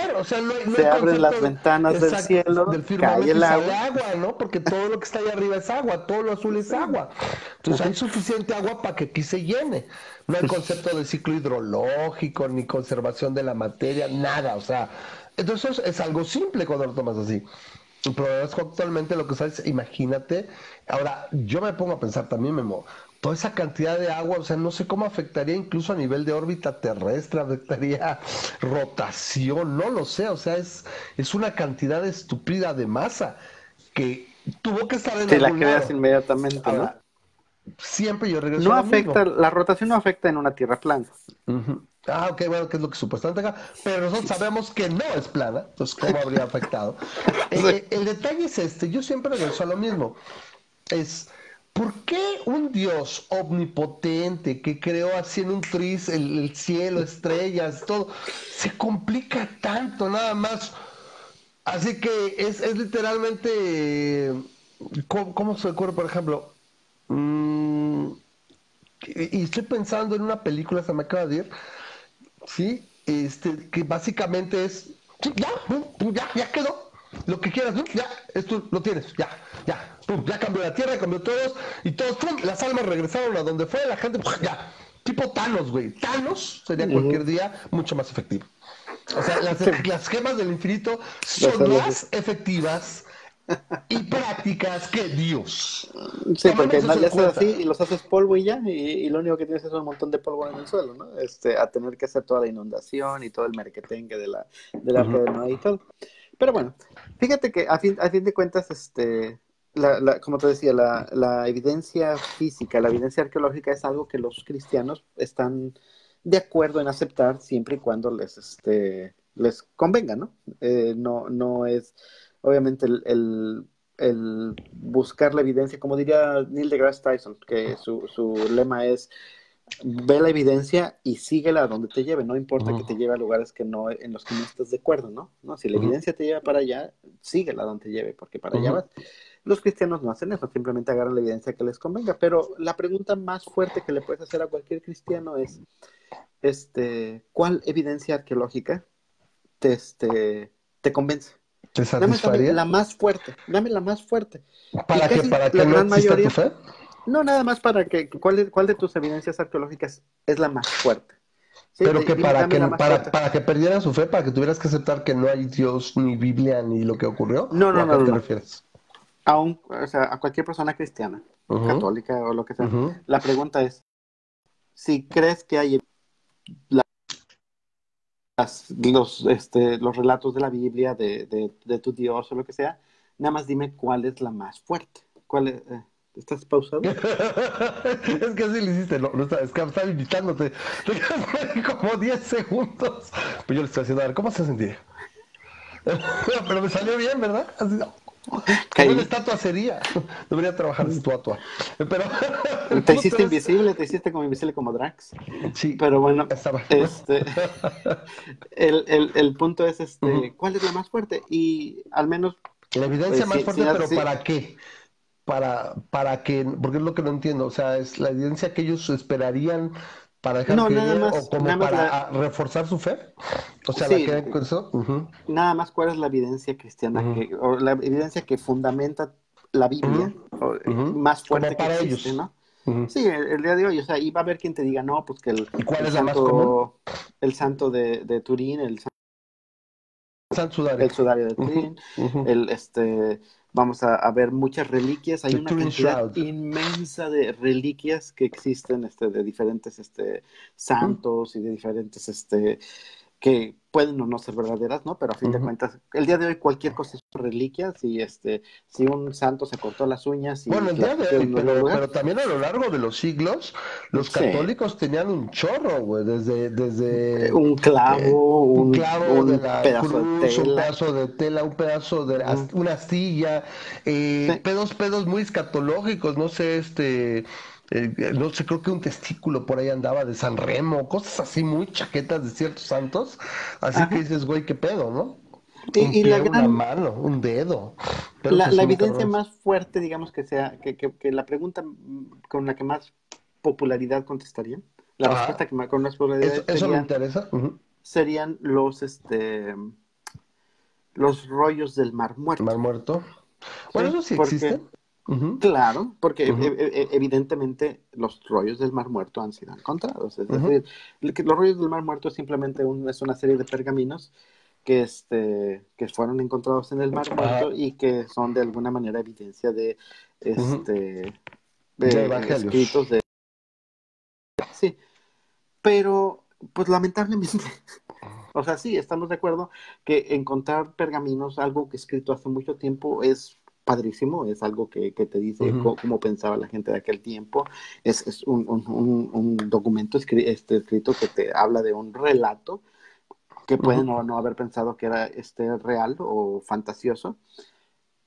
se abren las ventanas del cielo, del cae el agua. agua, ¿no? Porque todo lo que está ahí arriba es agua, todo lo azul es agua. Entonces hay suficiente agua para que aquí se llene. No hay concepto de ciclo hidrológico, ni conservación de la materia, nada. O sea, entonces es algo simple cuando lo tomas así. Pero es actualmente lo que sabes, imagínate. Ahora, yo me pongo a pensar también, Memo, toda esa cantidad de agua, o sea, no sé cómo afectaría incluso a nivel de órbita terrestre, (laughs) afectaría rotación, no lo sé, o sea, es, es una cantidad estúpida de masa que tuvo que estar en Te la creas inmediatamente, ¿no? Siempre yo regreso No afecta, la rotación no afecta en una tierra plana. Ah, ok, bueno, que es lo que supuestamente acá, pero nosotros sabemos que no es plana, entonces, ¿cómo habría afectado? (laughs) Eh, el detalle es este, yo siempre regreso a lo mismo, es ¿Por qué un Dios omnipotente que creó así en un tris el, cielo, estrellas, todo, se complica tanto nada más? Así que es, literalmente, ¿cómo, se ocurre, por ejemplo? Mm, y estoy pensando en una película, se me acaba de ir, ¿sí? Este, que básicamente es, ya, ya, ya quedó, lo que quieras, ya, esto lo tienes, ya, ya, ya cambió la tierra, cambió todos, y todos, las almas regresaron a donde fue, la gente, ya, tipo Thanos, güey, Thanos sería cualquier día mucho más efectivo. O sea, las, gemas del infinito son más efectivas y prácticas que Dios. Sí, porque nadie haces así y los haces polvo y ya, y, lo único que tienes es un montón de polvo en el suelo, ¿no? Este, a tener que hacer toda la inundación y todo el merquetengue de la, de la red, Y todo. Pero bueno, fíjate que a fin, a fin de cuentas, este, la, como te decía, la, la, evidencia física, la evidencia arqueológica es algo que los cristianos están de acuerdo en aceptar siempre y cuando les, este, les convenga, ¿no? Eh, no, no es, obviamente, el, el, buscar la evidencia, como diría Neil deGrasse Tyson, que su, su lema es ve la evidencia y síguela a donde te lleve, no importa que te lleve a lugares que no, en los que no estés de acuerdo, ¿no? ¿No? Si la evidencia te lleva para allá, síguela donde te lleve, porque para allá vas. Los cristianos no hacen eso, simplemente agarran la evidencia que les convenga, pero la pregunta más fuerte que le puedes hacer a cualquier cristiano es, este, ¿cuál evidencia arqueológica te, este, te convence? ¿Te satisfaría? Dame, la más fuerte, dame la más fuerte. ¿Para que, para que no mayoría, tu fe? No, nada más para que, ¿cuál, cuál de tus evidencias arqueológicas es la más fuerte? Pero que para que, para, para, que perdieran su fe, para que tuvieras que aceptar que no hay Dios, ni Biblia, ni lo que ocurrió. No, no, no. ¿A qué te refieres? A, un, o sea, a cualquier persona cristiana, católica o lo que sea. La pregunta es, si crees que hay los, este, los relatos de la Biblia, de, de, de, tu Dios o lo que sea, nada más dime cuál es la más fuerte. ¿Cuál es, eh, ¿Estás pausado? (laughs) es que así lo hiciste, no, no es que estaba invitándote. (laughs) Te como 10 segundos. Pues yo le estoy haciendo a ver, ¿cómo se sentía? (laughs) Pero me salió bien, ¿verdad? Así, Como una estatua sería. Debería trabajar de estatua. Pero, te (laughs) hiciste invisible, te hiciste como invisible como Drax. Sí. Pero bueno, este, (laughs) el, el, el, punto es este, ¿cuál es la más fuerte? Y al menos. La evidencia pues, más fuerte, pero ¿para qué? para, para que, porque es lo que no entiendo, o sea, es la evidencia que ellos esperarían para dejar no, o como para reforzar su fe. O sea, la con eso. Nada más cuál es la evidencia cristiana, que, o la evidencia que fundamenta la Biblia, más fuerte para que ellos. ¿no? Sí, el, día de hoy, o sea, y va a haber quien te diga, no, pues que el, santo, el santo de, de Turín, el santo sudario. el sudario de Turín, el este vamos a, ver muchas reliquias. Hay una cantidad inmensa de reliquias que existen este, de diferentes este, santos y de diferentes, este, que pueden o no ser verdaderas, ¿no? Pero a fin de cuentas, el día de hoy cualquier cosa es reliquias y este si un santo se cortó las uñas y bueno el día de hoy pero, también a lo largo de los siglos los católicos tenían un chorro güey desde desde un clavo un, clavo de la pedazo de tela. un pedazo de tela un pedazo de una astilla eh, pedos pedos muy escatológicos no sé este eh, no sé, creo que un testículo por ahí andaba de San Remo, cosas así muy chaquetas de ciertos santos. Así que dices, güey, qué pedo, ¿no? Y, la gran... una mano, un dedo. la, evidencia más fuerte, digamos que sea, que, que, la pregunta con la que más popularidad contestarían, la respuesta que con más popularidad eso, me interesa. serían los, este, los rollos del Mar Muerto. Mar Muerto. Bueno, eso sí existe. Claro, porque e, e, e, evidentemente los rollos del Mar Muerto han sido encontrados. Es decir, los rollos del Mar Muerto es simplemente es una serie de pergaminos que, este, que fueron encontrados en el Mar Muerto y que son de alguna manera evidencia de, este, de, escritos de... Sí, pero pues lamentablemente, (laughs) o sea, sí, estamos de acuerdo que encontrar pergaminos, algo que escrito hace mucho tiempo, es padrísimo, es algo que, te dice cómo, pensaba la gente de aquel tiempo, es, es un, un, un, documento este, escrito que te habla de un relato que pueden no, haber pensado que era este real o fantasioso,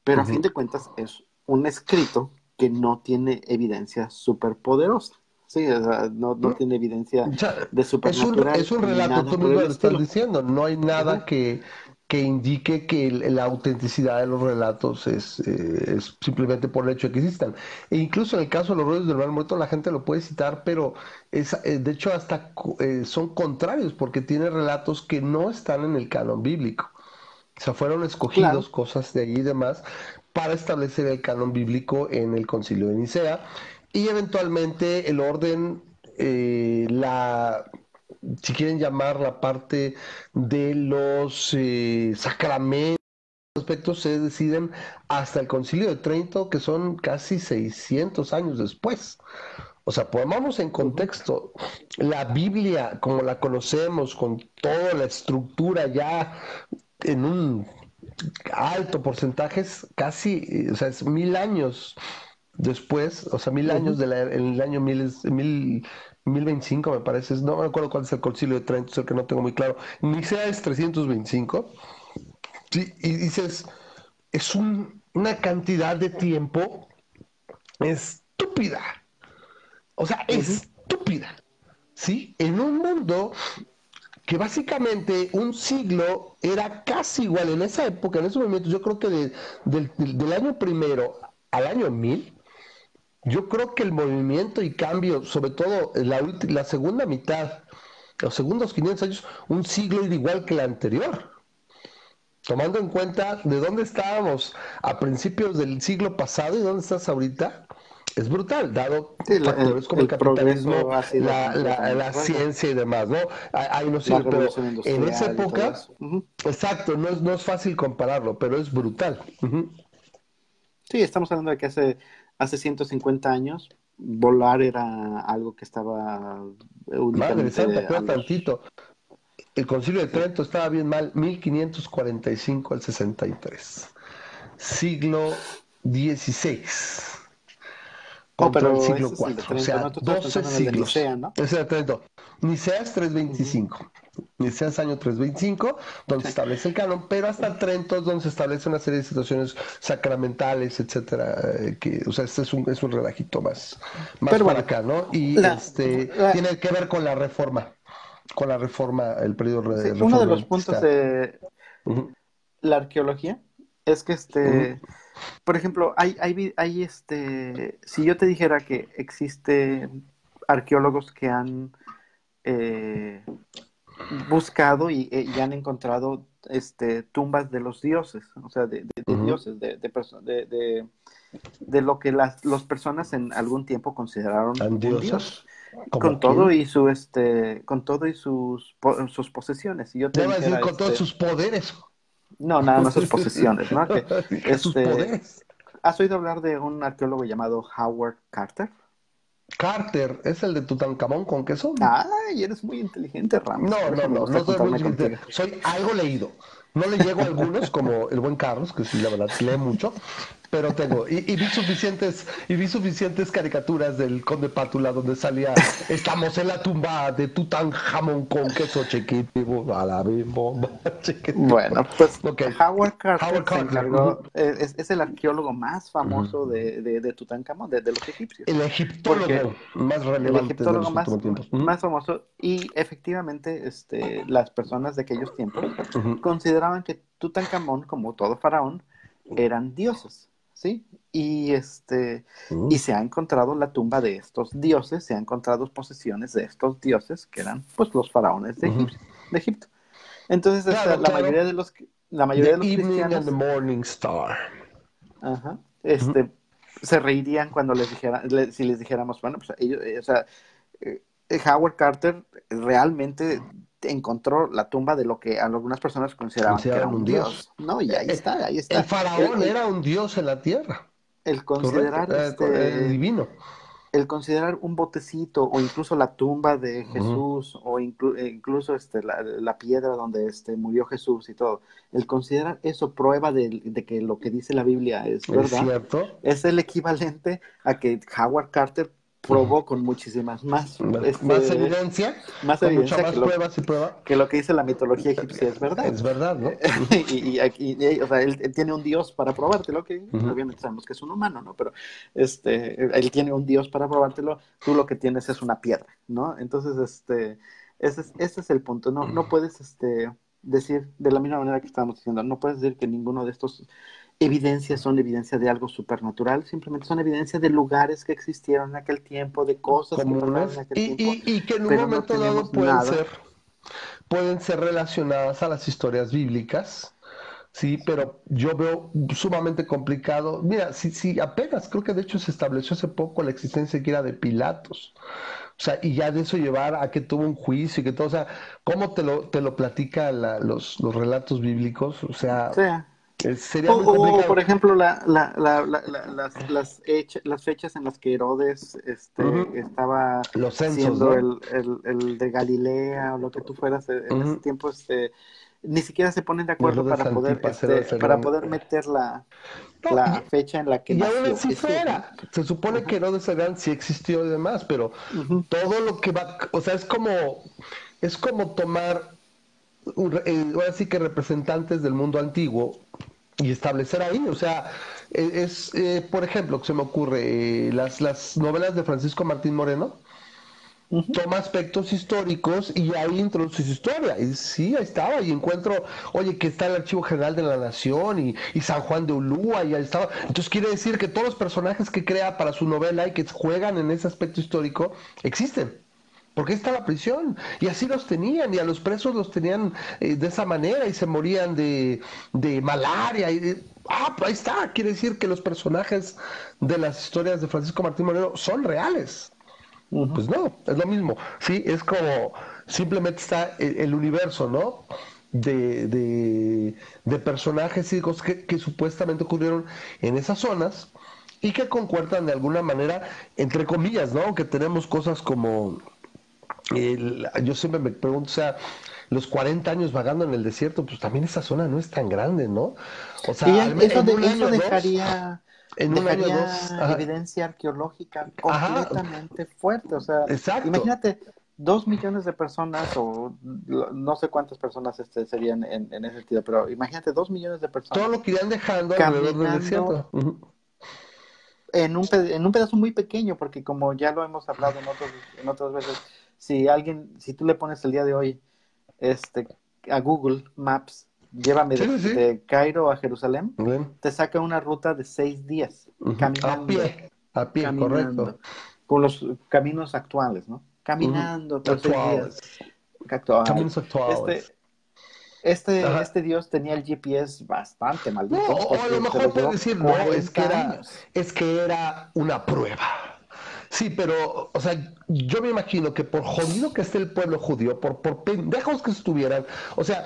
pero a fin de cuentas es un escrito que no tiene evidencia superpoderosa. Sí, no, no tiene evidencia de supernatural. Es un, es un relato, tú mismo lo estás diciendo, no hay nada que, que indique que la autenticidad de los relatos es, eh, es, simplemente por el hecho de que existan. E incluso en el caso de los rollos del mar muerto, la gente lo puede citar, pero es, eh, de hecho hasta eh, son contrarios porque tiene relatos que no están en el canon bíblico. O sea, fueron escogidos cosas de ahí y demás para establecer el canon bíblico en el concilio de Nicea y eventualmente el orden, la si quieren llamar la parte de los eh, sacramentos, aspectos se deciden hasta el concilio de Trento, que son casi 600 años después. O sea, pongamos en contexto, la Biblia como la conocemos, con toda la estructura ya en un alto porcentaje, es casi, o sea, es mil años después, o sea, mil años del el año mil, mil, 1025 me parece, no me acuerdo cuál es el concilio de Trento, es el que no tengo muy claro. Nicea es 325. Sí, y dices, es una cantidad de tiempo estúpida. O sea, estúpida. ¿Sí? En un mundo que básicamente un siglo era casi igual en esa época, en ese momento, yo creo que del, del año primero al año 1000, yo creo que el movimiento y cambio, sobre todo la, la segunda mitad, los segundos 500 años, un siglo igual que el anterior. Tomando en cuenta de dónde estábamos a principios del siglo pasado y dónde estás ahorita, es brutal, dado factores como el, capitalismo, la, ciencia y demás, ¿no? Hay, no pero en esa época, exacto, no es, no es fácil compararlo, pero es brutal. Sí, estamos hablando de que hace hace 150 años, volar era algo que estaba Madre santa, tantito. El concilio de Trento estaba bien mal, 1545 al 63. Siglo XVI. Oh, pero el siglo IV. o sea, 12 siglos. Nicea, ¿no? Ese Trento. Nicea es 325. Nicea es año 325, donde se establece el canon, pero hasta Trento es donde se establece una serie de situaciones sacramentales, etcétera, eh, que, o sea, este es un, es un relajito más, más para acá, ¿no? Y este tiene que ver con la reforma, con la reforma, el periodo de reforma. Uno de los puntos de la arqueología es que este, por ejemplo, hay, hay, hay este, si yo te dijera que existe arqueólogos que han eh, buscado y, eh, y, han encontrado este, tumbas de los dioses, o sea, de, dioses, de, de, de, lo que las personas en algún tiempo consideraron un dios. Con todo y su este, con todo y sus, sus posesiones. Y yo te decir, con todos este sus poderes. No, nada más sus (laughs) posesiones, ¿no? Que, (laughs) sus este, poderes. ¿Has oído hablar de un arqueólogo llamado Howard Carter? Carter es el de Tutankamón con queso. Ay, eres muy inteligente, Ram. No, no, no, no soy muy inteligente. Soy algo leído. No le llego a algunos, como el buen Carlos, que sí, la verdad, lee mucho, pero tengo. Y, vi suficientes y vi suficientes caricaturas del Conde Pátula donde salía estamos en la tumba de Tutankamón con queso chiquitivo a la bomba. (laughs) Bueno, pues Howard Carter, se encargó, es, el arqueólogo más famoso de, de, de Tutankamón, de, los egipcios. El egiptólogo más relevante de los más, tiempos. Más famoso y efectivamente este, las personas de aquellos tiempos consideraban que Tutankamón, como todo faraón, eran dioses. ¿Sí? Y, este, mm. y se ha encontrado la tumba de estos dioses, se han encontrado posesiones de estos dioses que eran pues los faraones de, Egipto. Entonces, este, la mayoría de los la mayoría de los cristianos Morning Star. Ajá, este, se reirían cuando les dijera, si les dijéramos, bueno, pues ellos, eh, o sea, eh, Howard Carter realmente encontró la tumba de lo que algunas personas consideraban que era un dios. No, y ahí está, ahí está. El faraón era un dios en la tierra. El considerar eh, este, divino. El considerar un botecito o incluso la tumba de Jesús o eh, incluso este, la, piedra donde este, murió Jesús y todo, el considerar eso prueba de, que lo que dice la Biblia es verdad. Es el equivalente a que Howard Carter probó con muchísimas más, este, más evidencia, más evidencia más que pruebas y pruebas que lo que dice la mitología egipcia es verdad. Es verdad, ¿no? (laughs) y, aquí, o sea, él, tiene un dios para probártelo, que obviamente sabemos que es un humano, ¿no? Pero este, él tiene un dios para probártelo, tú lo que tienes es una piedra, ¿no? Entonces, este, ese es, ese es el punto, no, no puedes, este, decir, de la misma manera que estábamos diciendo, no puedes decir que ninguno de estos evidencias son evidencia de algo supernatural, simplemente son evidencia de lugares que existieron en aquel tiempo, de cosas que en aquel y, tiempo. Y, que en un momento dado pueden ser, pueden ser relacionadas a las historias bíblicas. Sí, pero yo veo sumamente complicado. Mira, si, si apenas, creo que de hecho se estableció hace poco la existencia que era de Pilatos. O sea, y ya de eso llevar a que tuvo un juicio y que todo, o sea, ¿cómo te lo, te lo platica los, los relatos bíblicos? O sea, o, por ejemplo, la, la, la, las, las, las, fechas en las que Herodes este, estaba Los siendo el, el, de Galilea o lo que tú fueras eh, en ese tiempo, este, ni siquiera se ponen de acuerdo para poder, este, para poder meter la, la fecha en la que y aún si fuera. Se supone que Herodes Adán sí existió y demás, pero todo lo que va, o sea, es como, es como tomar, eh, ahora sí que representantes del mundo antiguo y establecer ahí, o sea, e, es, eh, por ejemplo, que se me ocurre, eh, las, las novelas de Francisco Martín Moreno, toma aspectos históricos y ahí introduce su historia. Y sí, ahí estaba, y encuentro, oye, que está el Archivo General de la Nación y, y, San Juan de Ulúa, y ahí estaba. Entonces quiere decir que todos los personajes que crea para su novela y que juegan en ese aspecto histórico existen porque ahí está la prisión. Y así los tenían, y a los presos los tenían eh, de esa manera y se morían de, de malaria. Y ah, pues ahí está, quiere decir que los personajes de las historias de Francisco Martín Moreno son reales. Pues no, es lo mismo. Sí, es como simplemente está el, universo, ¿no? De, de, de personajes y que, que supuestamente ocurrieron en esas zonas y que concuerdan de alguna manera, entre comillas, ¿no? Que tenemos cosas como yo siempre me pregunto, o sea, los 40 años vagando en el desierto, pues también esa zona no es tan grande, ¿no? O sea, eso, dejaría, en evidencia arqueológica completamente fuerte. O sea, imagínate dos millones de personas, o no sé cuántas personas este, serían en, ese sentido, pero imagínate dos millones de personas. Todo lo que irían dejando alrededor del desierto. En un, en un pedazo muy pequeño, porque como ya lo hemos hablado en, otros, en otras veces, si alguien, si tú le pones el día de hoy este, a Google Maps, llévame de, Cairo a Jerusalén, te saca una ruta de seis días, caminando. A pie, a pie, correcto. Con los caminos actuales, ¿no? Caminando seis días. Caminos actuales. Este, este, este, Dios tenía el GPS bastante maldito. No, o a lo mejor puede decir, no, es que, era, es que era una prueba. Sí, pero, o sea, yo me imagino que por jodido que esté el pueblo judío, por, por pendejos que estuvieran, o sea,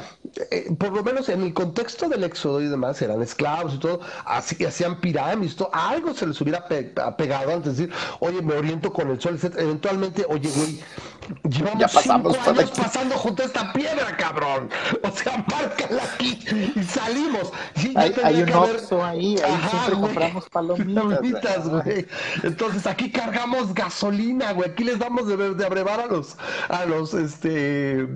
eh, por lo menos en el contexto del éxodo y demás, eran esclavos y todo, así hacían pirámides, todo, algo se les hubiera pegado antes de decir, oye, me oriento con el sol, etc. Eventualmente, oye, güey, Llevamos ya pasamos cinco años pasando junto a esta piedra, cabrón. O sea, márcala aquí y salimos. hay, un oxo ahí, ahí siempre compramos palomitas. güey. Entonces aquí cargamos gasolina, güey. Aquí les damos de, de abrevar a los, a los, este,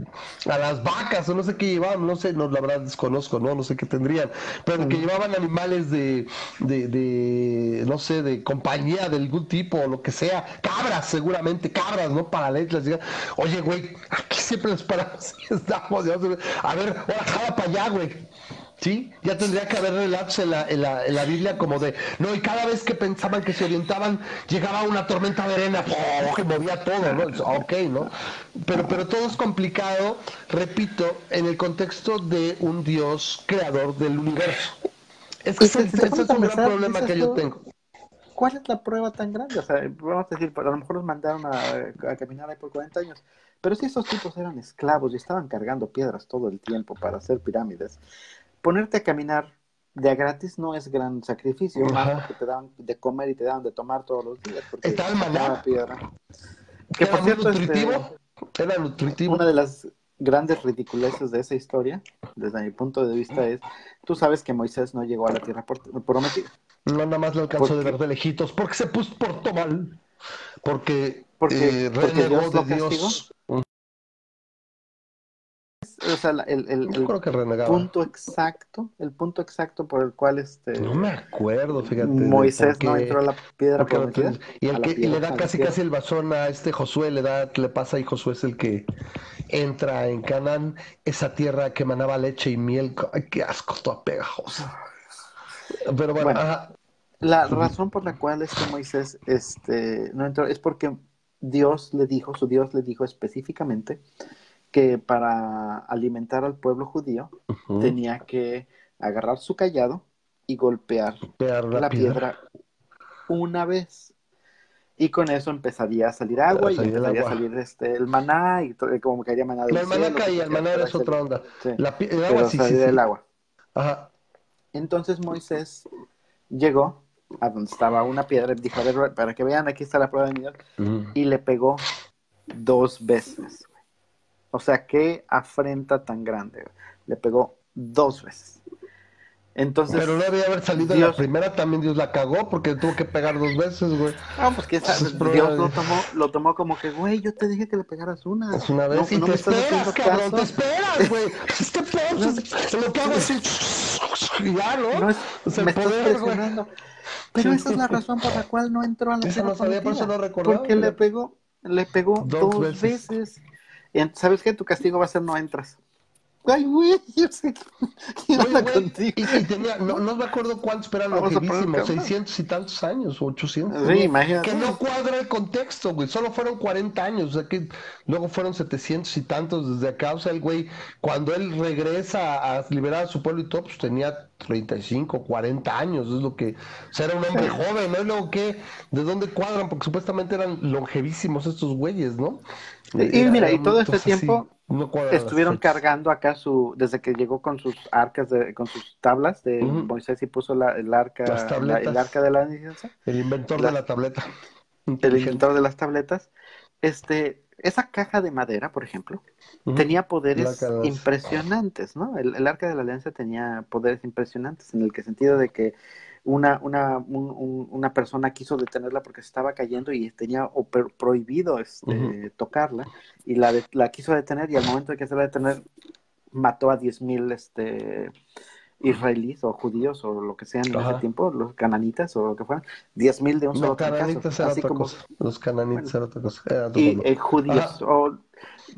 a las vacas o no sé qué llevaban, no sé, no, la verdad desconozco, no, no sé qué tendrían, pero que llevaban animales de, de, de, no sé, de compañía de algún tipo o lo que sea, cabras seguramente, cabras, ¿no? Para letras, oye, güey, aquí siempre nos paramos y (laughs) estamos, a ver, ahora jala para allá, güey. ¿Sí? Ya tendría que haber relatos en la, en, la, en la, Biblia como de, no, y cada vez que pensaban que se orientaban, llegaba una tormenta de arena que movía todo, ¿no? Ok, ¿no? Pero, pero todo es complicado, repito, en el contexto de un Dios creador del universo. Es que ese, es un gran problema que yo tengo. ¿Cuál es la prueba tan grande? O sea, vamos a decir, a lo mejor los mandaron a, a caminar ahí por 40 años, pero si esos tipos eran esclavos y estaban cargando piedras todo el tiempo para hacer pirámides, ponerte a caminar de a gratis no es gran sacrificio, más porque te daban de comer y te daban de tomar todos los días. Está el maná. Piedra. Que por cierto, este, nutritivo. era nutritivo. Una de las grandes ridiculeces de esa historia, desde mi punto de vista, es, tú sabes que Moisés no llegó a la tierra prometida. No, nada más le alcanzó de ver de lejitos, porque se puso por mal, porque, porque, eh, porque Dios de Dios o sea, el, el, punto exacto, el punto exacto por el cual este no me acuerdo, fíjate. Moisés no entró a la piedra prometida. Y el que le da casi casi el basón a este Josué, le da, le pasa y Josué es el que entra en Canaán, esa tierra que manaba leche y miel, ay, qué asco, toda pegajosa. Pero bueno, la razón por la cual este Moisés este no entró es porque Dios le dijo, su Dios le dijo específicamente que para alimentar al pueblo judío tenía que agarrar su callado y golpear la, piedra. una vez. Y con eso empezaría a salir agua y empezaría a salir este, el maná y como caería maná del El maná caía, el maná era otra onda. La, el agua sí, sí, el agua. Ajá. Entonces Moisés llegó a donde estaba una piedra y dijo, a ver, para que vean, aquí está la prueba de Dios. Y le pegó dos veces. O sea, qué afrenta tan grande. Le pegó dos veces. Entonces, pero no debía haber salido en la primera, también Dios la cagó porque tuvo que pegar dos veces, güey. Ah, pues que Dios lo tomó, lo tomó como que, güey, yo te dije que le pegaras una. Es una vez y no te esperas, cabrón, te esperas, güey. (laughs) Este pedo, lo que hago así, ya, ¿no? no es, o sea, me poder. Pero esa es la razón por la cual no entró a la Esa no sabía, por eso no recordaba. Porque le pegó, le pegó dos, veces. ¿Sabes qué? Tu castigo va a ser no entras. Ay, güey, yo sé (laughs) que contigo. Y, tenía, no, no, me acuerdo cuántos, pero eran longevísimos, 600 y tantos años, 800. Sí, imagínate. Que no cuadra el contexto, güey. Solo fueron 40 años, o sea que luego fueron 700 y tantos desde acá. O sea, el güey, cuando él regresa a liberar a su pueblo y todo, pues tenía 35, 40 años, es lo que. O sea, era un hombre joven, ¿no? Y luego, ¿qué? ¿De dónde cuadran? Porque supuestamente eran longevísimos estos güeyes, ¿no? Y, mira, y todo este tiempo estuvieron cargando acá su, desde que llegó con sus arcas, de, con sus tablas de Moisés y puso la, el arca, el arca de la El inventor de la tableta. (laughs) El inventor de las tabletas. Este, esa caja de madera, por ejemplo, tenía poderes impresionantes, ¿no? El, el, arca de la alianza tenía poderes impresionantes en el que sentido de que una, una, una persona quiso detenerla porque se estaba cayendo y tenía prohibido este, tocarla y la, la quiso detener y al momento de que se la detener mató a 10.000 este, israelíes o judíos o lo que sean en ese tiempo, los cananitas o lo que fueran, 10.000 de un solo cananitas Era otra cosa. Los cananitas eran otra cosa. y eh, judíos o los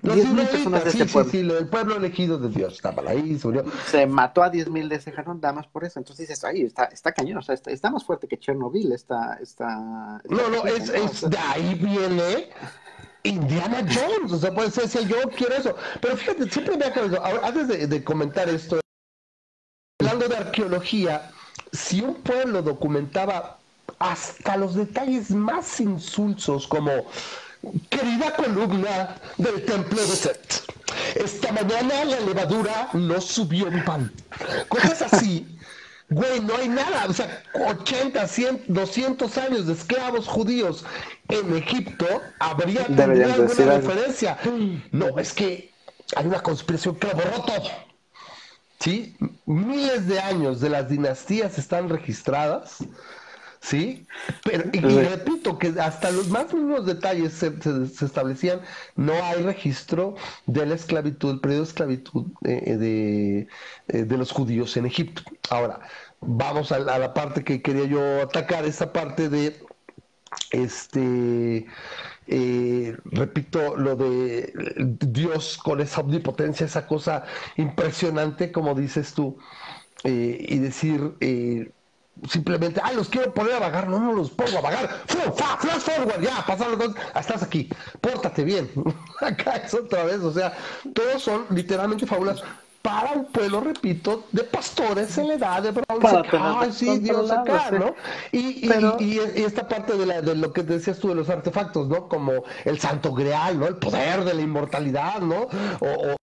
10.000 personas de sí, ese pueblo. Sí, sí, el pueblo elegido de Dios estaba ahí, se murió. Se mató a 10.000 de ese jarón, damas por eso. Entonces dices, ahí está, está cañón, o sea, está, está más fuerte que Chernobyl, está... está, no, no, es, es, de ahí viene Indiana Jones, o sea, puede ser, si yo quiero eso. Pero fíjate, siempre me ha quedado, antes de, de comentar esto, hablando de arqueología, si un pueblo documentaba hasta los detalles más insulsos como Querida columna del templo de Set, esta mañana la levadura no subió mi pan. Cosas así. güey, no hay nada. O sea, 80, 100, 200 años de esclavos judíos en Egipto, habría tendría alguna referencia. No, es que hay una conspiración que lo borró todo. ¿Sí? Miles de años de las dinastías están registradas ¿sí? Pero, y, repito que hasta los más mínimos detalles se, establecían, no hay registro de la esclavitud, el periodo de esclavitud eh, de, eh, de, los judíos en Egipto. Ahora, vamos a, la parte que quería yo atacar, esa parte de, este, eh, repito, lo de Dios con esa omnipotencia, esa cosa impresionante, como dices tú, y decir simplemente, ay, los quiero poner a vagar, no, no los pongo a vagar, flash forward, ya, pasaron los dos, ah, estás aquí, pórtate bien, (laughs) acá es otra vez, o sea, todos son literalmente fábulas para un pueblo, repito, de pastores en la edad de bronce, ay, sí, Dios acá, ¿no? Y, y, esta parte de, la, de lo que decías tú de los artefactos, ¿no? Como el santo grial, ¿no? El poder de la inmortalidad, ¿no? O,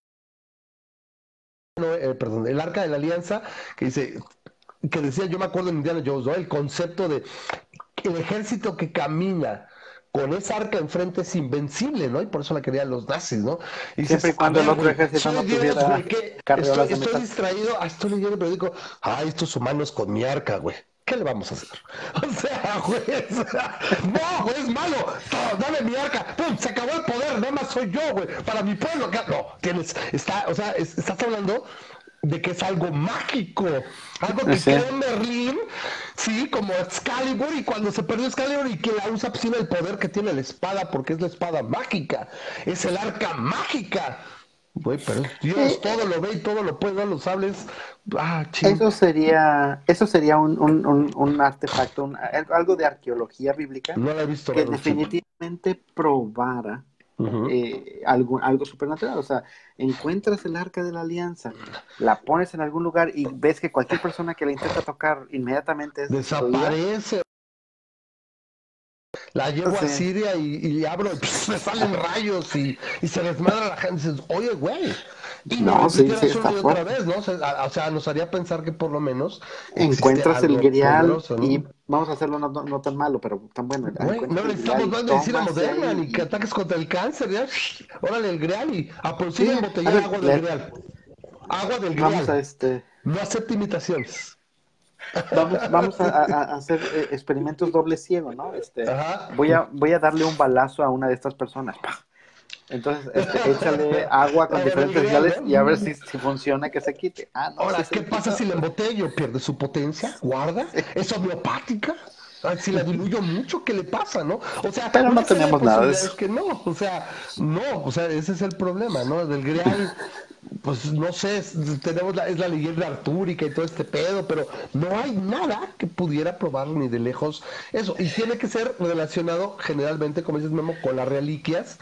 eh, perdón, el arca de la alianza, que dice, que decía, yo me acuerdo en Indiana Jones, ¿no? el concepto de el ejército que camina con esa arca enfrente es invencible, ¿no? Y por eso la querían los nazis, ¿no? Y Siempre cuando el otro ejército no tuviera estoy, estoy distraído, ah, estoy leyendo el periódico, ay, estos humanos con mi arca, güey. ¿Qué le vamos a hacer? (laughs) O sea, güey, (laughs) no, güey, es malo. dame mi arca. ¡Pum! Se acabó el poder. Nada más soy yo, güey. Para mi pueblo. No, tienes, está, o sea, estás hablando de que es algo mágico, algo que sí. en Merlín, sí, como Excalibur, y cuando se perdió Excalibur y que la usa, pues el poder que tiene la espada, porque es la espada mágica, es el arca mágica. Güey, pero Dios todo lo ve y todo lo puede, no lo sabes. Ah, eso sería, eso sería un, un, un, artefacto, algo de arqueología bíblica no he visto, que definitivamente probara eh, algo, algo supernatural. O sea, encuentras el arca de la alianza, la pones en algún lugar y ves que cualquier persona que la intenta tocar inmediatamente desaparece. La llevo a Siria y, abro, y (laughs) me salen rayos y, se desmadra la gente. Y dices, oye, güey, y no, sí, sí, otra vez, ¿no? O sea, nos haría pensar que por lo menos encuentras el grial y vamos a hacerlo no, tan malo, pero tan bueno. no necesitamos más medicina moderna ni que ataques contra el cáncer, ya. (laughs) Órale, el grial y a por sí embotellar agua del grial. Agua del grial. Vamos a este... No acepte imitaciones. Vamos, vamos a, hacer eh, experimentos doble ciego, ¿no? Este, voy a voy a darle un balazo a una de estas personas. Entonces, este, échale agua con diferentes viales y a ver si, si, funciona que se quite. Ah, no, Ahora, ¿qué pasa si la embotello? ¿Pierde su potencia? ¿Guarda? ¿Es homeopática? Si la diluyo mucho, ¿qué le pasa, no? O sea, pero no tenemos nada de eso. que no, o sea, no, o sea, ese es el problema, ¿no? Del grial pues no sé, tenemos la, es la leyenda artúrica y todo este pedo, pero no hay nada que pudiera probar ni de lejos eso. Y tiene que ser relacionado generalmente, como dices Memo, con las reliquias.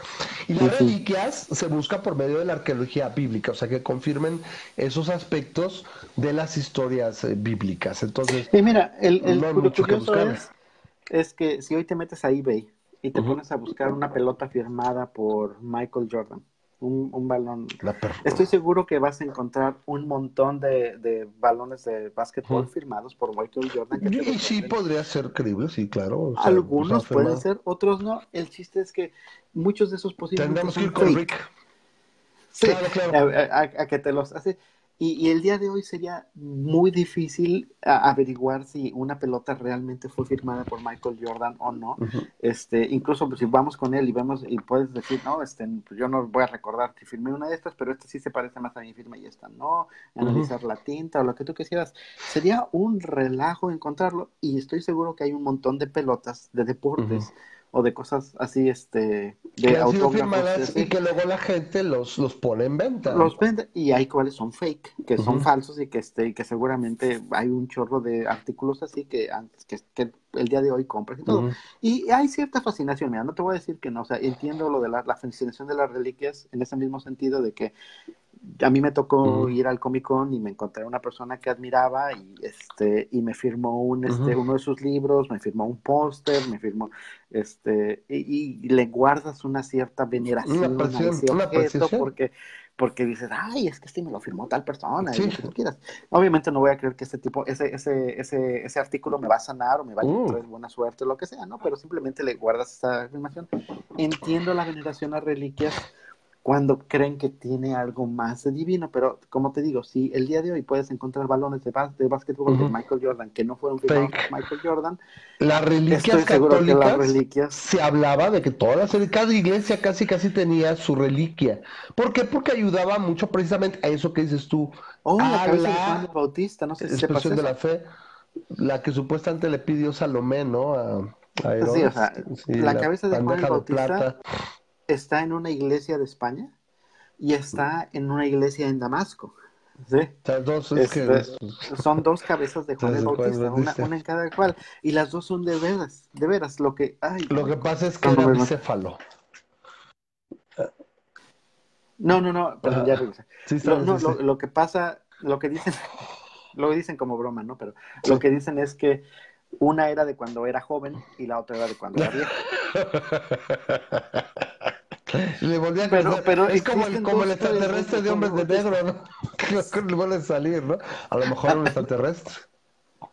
Y las reliquias se busca por medio de la arqueología bíblica, o sea, que confirmen esos aspectos de las historias eh, bíblicas. Entonces, y mira, el, el curioso es, es que si hoy te metes a eBay y te pones a buscar una pelota firmada por Michael Jordan, un, balón. Estoy seguro que vas a encontrar un montón de, balones de básquetbol firmados por Michael Jordan. y sí, podría ser creíble, sí, claro. Algunos pueden ser, otros no. El chiste es que muchos de esos posibles. Tendremos que ir con Rick. Sí, claro, A, que te los hace. Y, el día de hoy sería muy difícil averiguar si una pelota realmente fue firmada por Michael Jordan o no. Este, incluso si vamos con él y vemos y puedes decir, no, este, yo no voy a recordar si firmé una de estas, pero esta sí se parece más a mi firma y esta no. Analizar la tinta o lo que tú quisieras. Sería un relajo encontrarlo y estoy seguro que hay un montón de pelotas de deportes o de cosas así, este, de autógrafos. Y que luego la gente los, los pone en venta. Los vende y hay cuáles son fake, que son falsos y que, este, que seguramente hay un chorro de artículos así que, que, que el día de hoy compras y todo. Y hay cierta fascinación, mira, no te voy a decir que no, o sea, entiendo lo de la, la fascinación de las reliquias en ese mismo sentido de que a mí me tocó ir al Comic Con y me encontré una persona que admiraba y este y me firmó un este uno de sus libros, me firmó un póster, me firmó este y, le guardas una cierta veneración a ese objeto porque porque dices, ay, es que este me lo firmó tal persona, y que tú quieras. Obviamente no voy a creer que este tipo, ese, ese, ese, ese artículo me va a sanar o me va a uh. traer buena suerte o lo que sea, ¿no? Pero simplemente le guardas esa afirmación. Entiendo la veneración a reliquias cuando creen que tiene algo más de divino, pero como te digo, si el día de hoy puedes encontrar balones de, de básquetbol de Michael Jordan que no fueron firmados por Michael Jordan, las reliquias católicas se hablaba de que todas las cada iglesia casi casi tenía su reliquia. ¿Por qué? Porque ayudaba mucho precisamente a eso que dices tú. Oh, la cabeza de Juan Bautista, no sé si expresión de la fe, la que supuestamente le pidió Salomé, ¿no? A, sí, o sea, la, cabeza de Juan Bautista está en una iglesia de España y está en una iglesia en Damasco. Este, son dos cabezas de Juan el Bautista, una, en cada cual, y las dos son de veras, de veras, lo que... Ay, lo que pasa es que era bicéfalo. No, no, no, pero ya regresé. no, lo, que pasa, lo que dicen, (laughs) lo dicen como broma, ¿no? Pero lo que dicen es que una era de cuando era joven y la otra era de cuando era viejo. (laughs) Le volví a pero, pero es como el, como el extraterrestre de hombres de negro, ¿no? (laughs) Que le vuelve a salir, ¿no? A lo mejor un extraterrestre.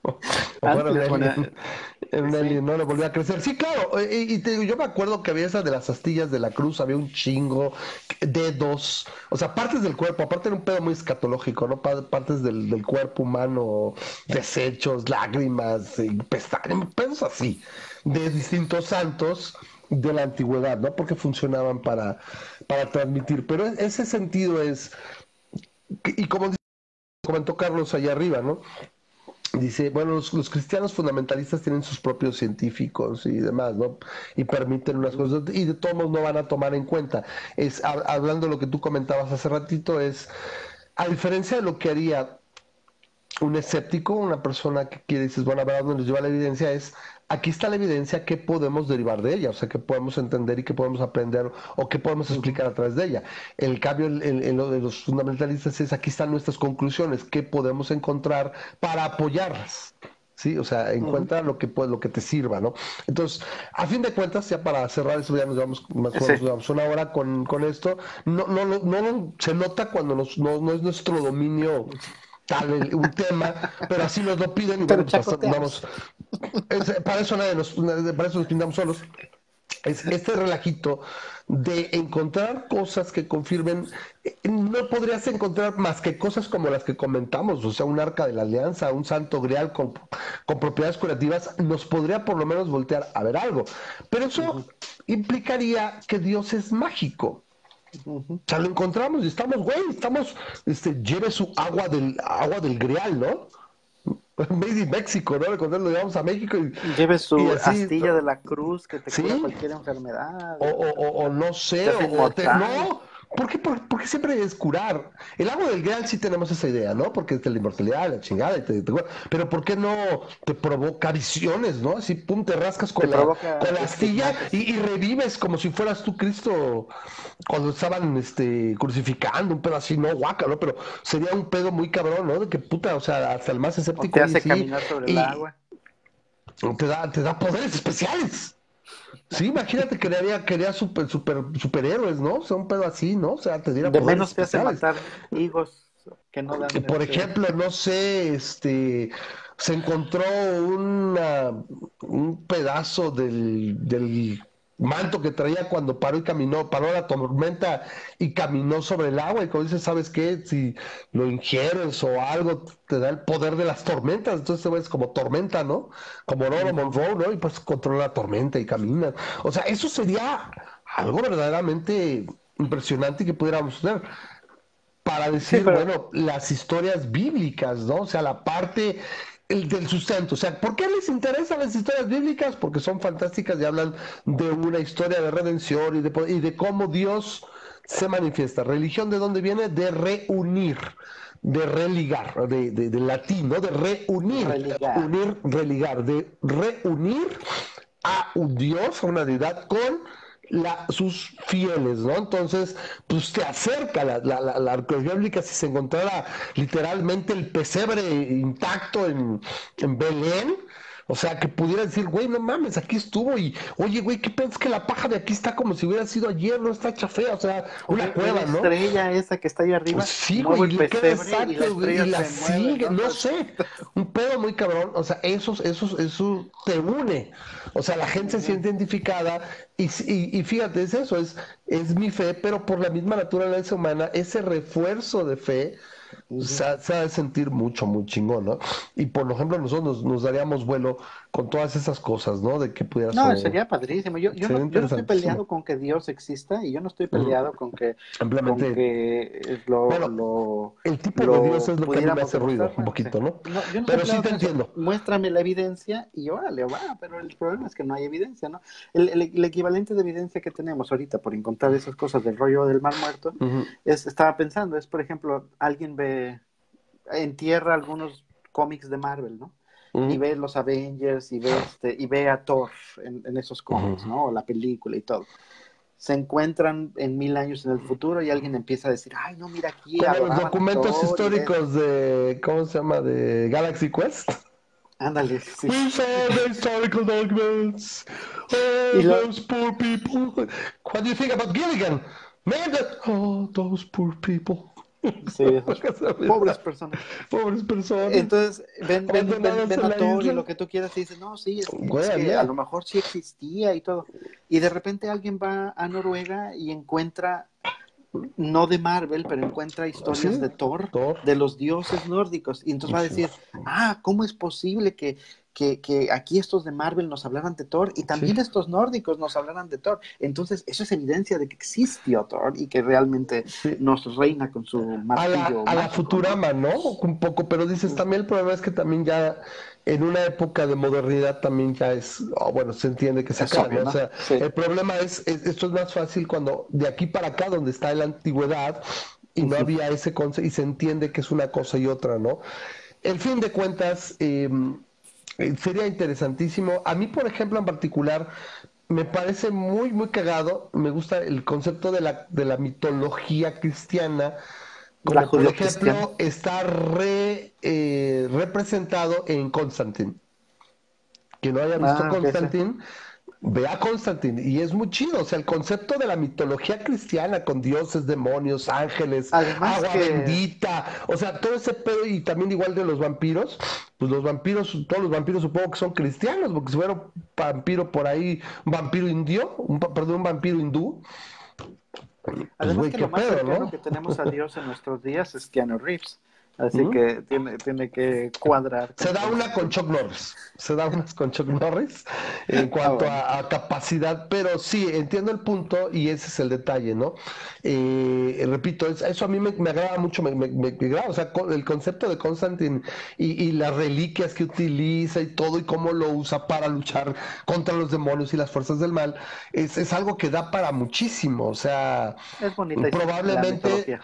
(laughs) En un alien, ¿no? Le volvió a crecer. Sí, claro. Y, te digo, yo me acuerdo que había esas de las astillas de la cruz, había un chingo, dedos, o sea, partes del cuerpo. Aparte era un pedo muy escatológico, ¿no? Partes del, del cuerpo humano, desechos, lágrimas, pestañas, pedos así, de distintos santos de la antigüedad, ¿no? Porque funcionaban para, para transmitir. Pero ese sentido es, y como comentó Carlos allá arriba, ¿no? Dice, bueno, los, cristianos fundamentalistas tienen sus propios científicos y demás, ¿no? Y permiten unas cosas, y de todos modos no van a tomar en cuenta. Es, hablando de lo que tú comentabas hace ratito, es, a diferencia de lo que haría un escéptico, una persona que quiere, dices, bueno, a ver, dónde nos lleva la evidencia? Es, aquí está la evidencia que podemos derivar de ella, o sea, que podemos entender y que podemos aprender o que podemos explicar a través de ella. El cambio en, lo de los fundamentalistas es, aquí están nuestras conclusiones, qué podemos encontrar para apoyarlas. Sí, o sea, encuentra lo que lo que te sirva, ¿no? Entonces, a fin de cuentas, ya para cerrar eso, ya nos vamos más o menos una hora con, con esto. No, no, no, no, se nota cuando nos, no, no es nuestro dominio tal un tema, pero así nos lo piden y bueno, pues vamos, para eso nadie nos, para eso nos pintamos solos. Es este relajito de encontrar cosas que confirmen, eh, no podrías encontrar más que cosas como las que comentamos, o sea, un arca de la alianza, un santo grial con, con propiedades curativas, nos podría por lo menos voltear a ver algo. Pero eso implicaría que Dios es mágico. O sea, lo encontramos y estamos, güey, estamos, este, lleve su agua del, agua del grial, ¿no? (laughs) Made in México, ¿no? Cuando lo llevamos a México y... Lleve su astilla de la cruz que te cura cualquier enfermedad. O, o, o, no sé, o, no, ¿Por qué, por, qué siempre es curar? El agua del Graal sí tenemos esa idea, ¿no? Porque es de la inmortalidad, la chingada, y te, pero ¿por qué no te provoca visiones, ¿no? Así, pum, te rascas con, la, con la astilla y, revives como si fueras tú Cristo cuando estaban este, crucificando, un pedo así, no, guaca, ¿no? Pero sería un pedo muy cabrón, ¿no? De que puta, o sea, hasta el más escéptico. te hace caminar sobre el agua. Te da, te da poderes especiales. Sí, imagínate que quería, quería super, super, superhéroes, ¿no? O sea, un pedo así, ¿no? O sea, te diera De menos te hace matar higos que no dan. Por este ejemplo, no sé, este se encontró una, un pedazo del, del manto que traía cuando paró y caminó, paró la tormenta y caminó sobre el agua y como dices, ¿sabes qué? Si lo ingieres o algo te da el poder de las tormentas, entonces es como tormenta, ¿no? Como Roro Monroe, ¿no? Y pues controla la tormenta y camina. O sea, eso sería algo verdaderamente impresionante que pudiéramos tener para decir, bueno, las historias bíblicas, ¿no? O sea, la parte el del sustento. O sea, ¿por qué les interesan las historias bíblicas? Porque son fantásticas y hablan de una historia de redención y de, y de cómo Dios se manifiesta. ¿Religión de dónde viene? De reunir, de religar, de, de, latín, ¿no? De reunir, unir, religar, de reunir a un Dios, a una deidad con la, sus fieles, ¿no? Entonces, pues te acerca la, la, la, arqueología si se encontrara literalmente el pesebre intacto en Belén, o sea, que pudiera decir, güey, no mames, aquí estuvo y, oye, güey, ¿qué piensas que la paja de aquí está como si hubiera sido ayer? No está hecha fea, o sea, una cueva, ¿no? La estrella esa que está ahí arriba. Pues sí, güey, y, exacto, y la, sigue, ¿no? sé, un pedo muy cabrón, o sea, eso, eso, eso te une, o sea, la gente se siente identificada y, y, y, fíjate, es eso, es, es mi fe, pero por la misma naturaleza humana, ese refuerzo de fe se, ha, de sentir mucho, muy chingón, ¿no? Y por ejemplo, nosotros nos, daríamos vuelo con todas esas cosas, ¿no? De que pudiera No, sería padrísimo. Yo, yo, no, yo, no, estoy peleado con que Dios exista y yo no estoy peleado con que, Simplemente, lo, lo, El tipo de Dios es lo que a mí me hace ruido un poquito, ¿no? pero sí te entiendo. Muéstrame la evidencia y órale, va, pero el problema es que no hay evidencia, ¿no? El, el, equivalente de evidencia que tenemos ahorita por encontrar esas cosas del rollo del mar muerto, es, estaba pensando, es por ejemplo, alguien ve entierra algunos cómics de Marvel, ¿no? Y ve los Avengers y ve, este, y ve a Thor en, esos cómics, ¿no? La película y todo. Se encuentran en mil años en el futuro y alguien empieza a decir, ay, no, mira aquí. los documentos históricos de, ¿cómo se llama? De Galaxy Quest. Ándale, sí. We saw the historical documents. Oh, those poor people. What do you think about Gilligan? Man, that... Oh, those poor people. Sí, (laughs) pobres personas. Pobres personas. Entonces, ven, ven, ven, ven a todo y lo que tú quieras y dices, no, sí, es, que a lo mejor sí existía y todo. Y de repente alguien va a Noruega y encuentra, no de Marvel, pero encuentra historias de Thor, Thor, de los dioses nórdicos. Y entonces va a decir, ah, ¿cómo es posible que que, que, aquí estos de Marvel nos hablaran de Thor y también estos nórdicos nos hablaran de Thor. Entonces, eso es evidencia de que existió Thor y que realmente nos reina con su martillo. A la, a Futurama, ¿no? Un poco, pero dices, también el problema es que también ya en una época de modernidad también ya es, oh, bueno, se entiende que se acaba, O sea, el problema es, esto es más fácil cuando de aquí para acá, donde está la antigüedad, y no había ese concepto, y se entiende que es una cosa y otra, ¿no? En fin de cuentas, eh, eh, sería interesantísimo. A mí, por ejemplo, en particular, me parece muy, muy cagado. Me gusta el concepto de la, de la mitología cristiana. Como por ejemplo, está re, eh, representado en Constantine. Que no haya visto ah, Constantine, ve a Constantine y es muy chido, o sea, el concepto de la mitología cristiana con dioses, demonios, ángeles, agua bendita, o sea, todo ese pedo y también igual de los vampiros, pues los vampiros, todos los vampiros supongo que son cristianos, porque si fuera un vampiro por ahí, un vampiro indio, un, perdón, un vampiro hindú. Pues, Además que lo más cercano que tenemos a Dios en nuestros días es Keanu Reeves. Así que tiene, tiene que cuadrar. Se da una con Chuck Norris. Se da unas con Chuck Norris en ah, cuanto a, capacidad, pero sí, entiendo el punto y ese es el detalle, ¿no? Eh, repito, eso a mí me, agrada mucho, me, me, agrada, o sea, el concepto de Constantine y, las reliquias que utiliza y todo y cómo lo usa para luchar contra los demonios y las fuerzas del mal, es, es algo que da para muchísimo, o sea, es bonita probablemente la,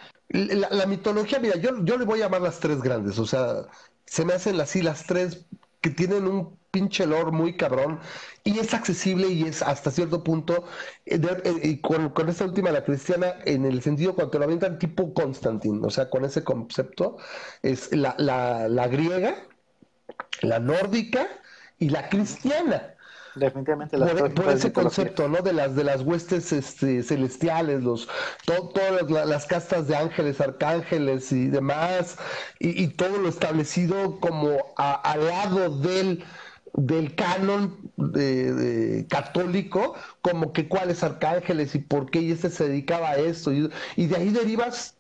mitología, mira, yo, yo le voy a llamar las tres grandes, o sea, se me hacen así las tres que tienen un pinche lore muy cabrón y es accesible y es hasta cierto punto, eh, eh, con, con, esta última, la cristiana, en el sentido cuando lo avientan tipo Constantine, o sea, con ese concepto, es la, la, la griega, la nórdica y la cristiana. Definitivamente por, ese concepto, ¿no? De las de las huestes este, celestiales, los todas las, castas de ángeles, arcángeles y demás, y, todo lo establecido como al lado del del canon de, católico, como que cuáles arcángeles y por qué y este se dedicaba a esto, y, y de ahí derivas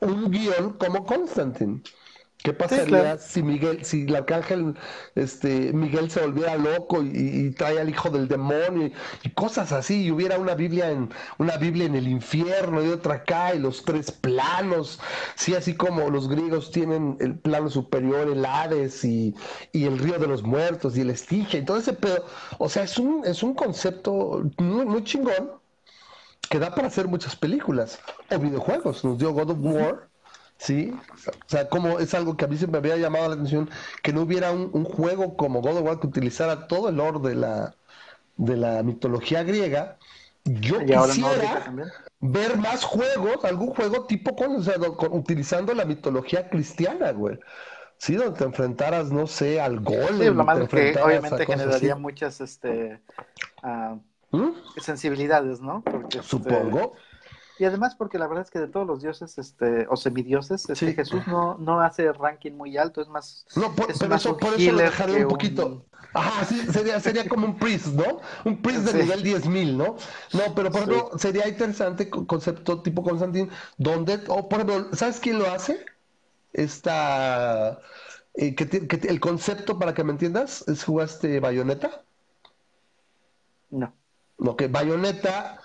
un guion como Constantine. ¿Qué pasaría si Miguel, si el arcángel este, Miguel se volviera loco y, trae al hijo del demonio y, cosas así, y hubiera una Biblia en, una Biblia en el infierno y otra acá, y los tres planos, sí, así como los griegos tienen el plano superior, el Hades y, el río de los muertos y el Estigia y todo ese pedo. O sea, es un, es un concepto muy, muy chingón que da para hacer muchas películas o videojuegos. Nos dio God of War ¿sí? O sea, como es algo que a mí siempre me había llamado la atención, que no hubiera un, juego como God of War que utilizara todo el lore de la, de la mitología griega yo quisiera ver más juegos, algún juego tipo con, utilizando la mitología cristiana, güey. Sí, donde te enfrentaras, no sé, al gol. Sí, lo malo que obviamente generaría muchas este, uh, sensibilidades, ¿no? Porque, este, Supongo. Y además porque la verdad es que de todos los dioses este, o semidioses, este, Jesús no, no hace ranking muy alto, es más... No, por, eso, por eso lo dejaré un poquito. Ajá, sí, sería, sería como un priest, ¿no? Un priest de nivel 10.000, ¿no? No, pero por ejemplo, sería interesante concepto tipo Constantin, donde, o por ejemplo, ¿sabes quién lo hace? Esta... Eh, que, el concepto, para que me entiendas, es jugaste Bayonetta. No. No, que Bayonetta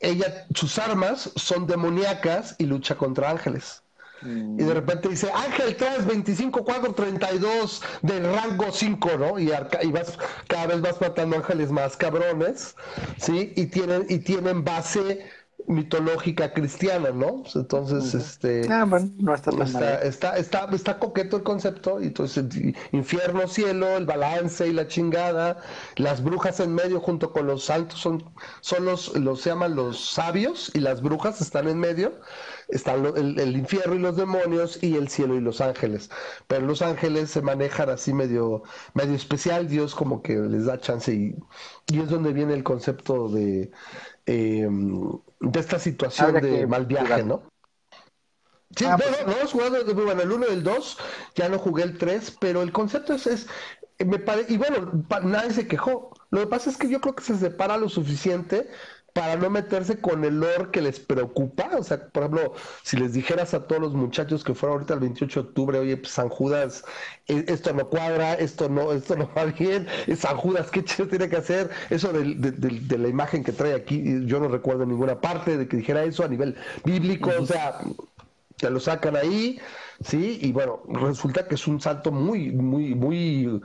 ella, sus armas son demoníacas y lucha contra ángeles. Y de repente dice, Ángel 3, 25, 4, 32 de rango 5, ¿no? Y, y, vas, cada vez vas matando ángeles más cabrones, ¿sí? Y tienen, y tienen base mitológica cristiana, ¿no? Entonces, este... Ah, bueno, no está tan está, está, está, coqueto el concepto, y entonces infierno, cielo, el balance y la chingada, las brujas en medio junto con los santos son, son los, los se llaman los sabios, y las brujas están en medio, están el, el, infierno y los demonios, y el cielo y los ángeles. Pero los ángeles se manejan así medio, medio especial, Dios como que les da chance, y, y es donde viene el concepto de... Eh, de esta situación de mal viaje, ¿no? Sí, ah, no, no, hemos jugado bueno, el 1 y el 2, ya no jugué el 3, pero el concepto es, es me y bueno, nadie se quejó. Lo que pasa es que yo creo que se separa lo suficiente para no meterse con el lore que les preocupa. O sea, por ejemplo, si les dijeras a todos los muchachos que fueron ahorita el 28 de octubre, oye, pues San Judas, e, esto no cuadra, esto no, esto no va bien, San Judas, ¿qué chido tiene que hacer? Eso de, de, la imagen que trae aquí, yo no recuerdo en ninguna parte de que dijera eso a nivel bíblico, o sea, te lo sacan ahí, ¿sí? Y bueno, resulta que es un salto muy, muy, muy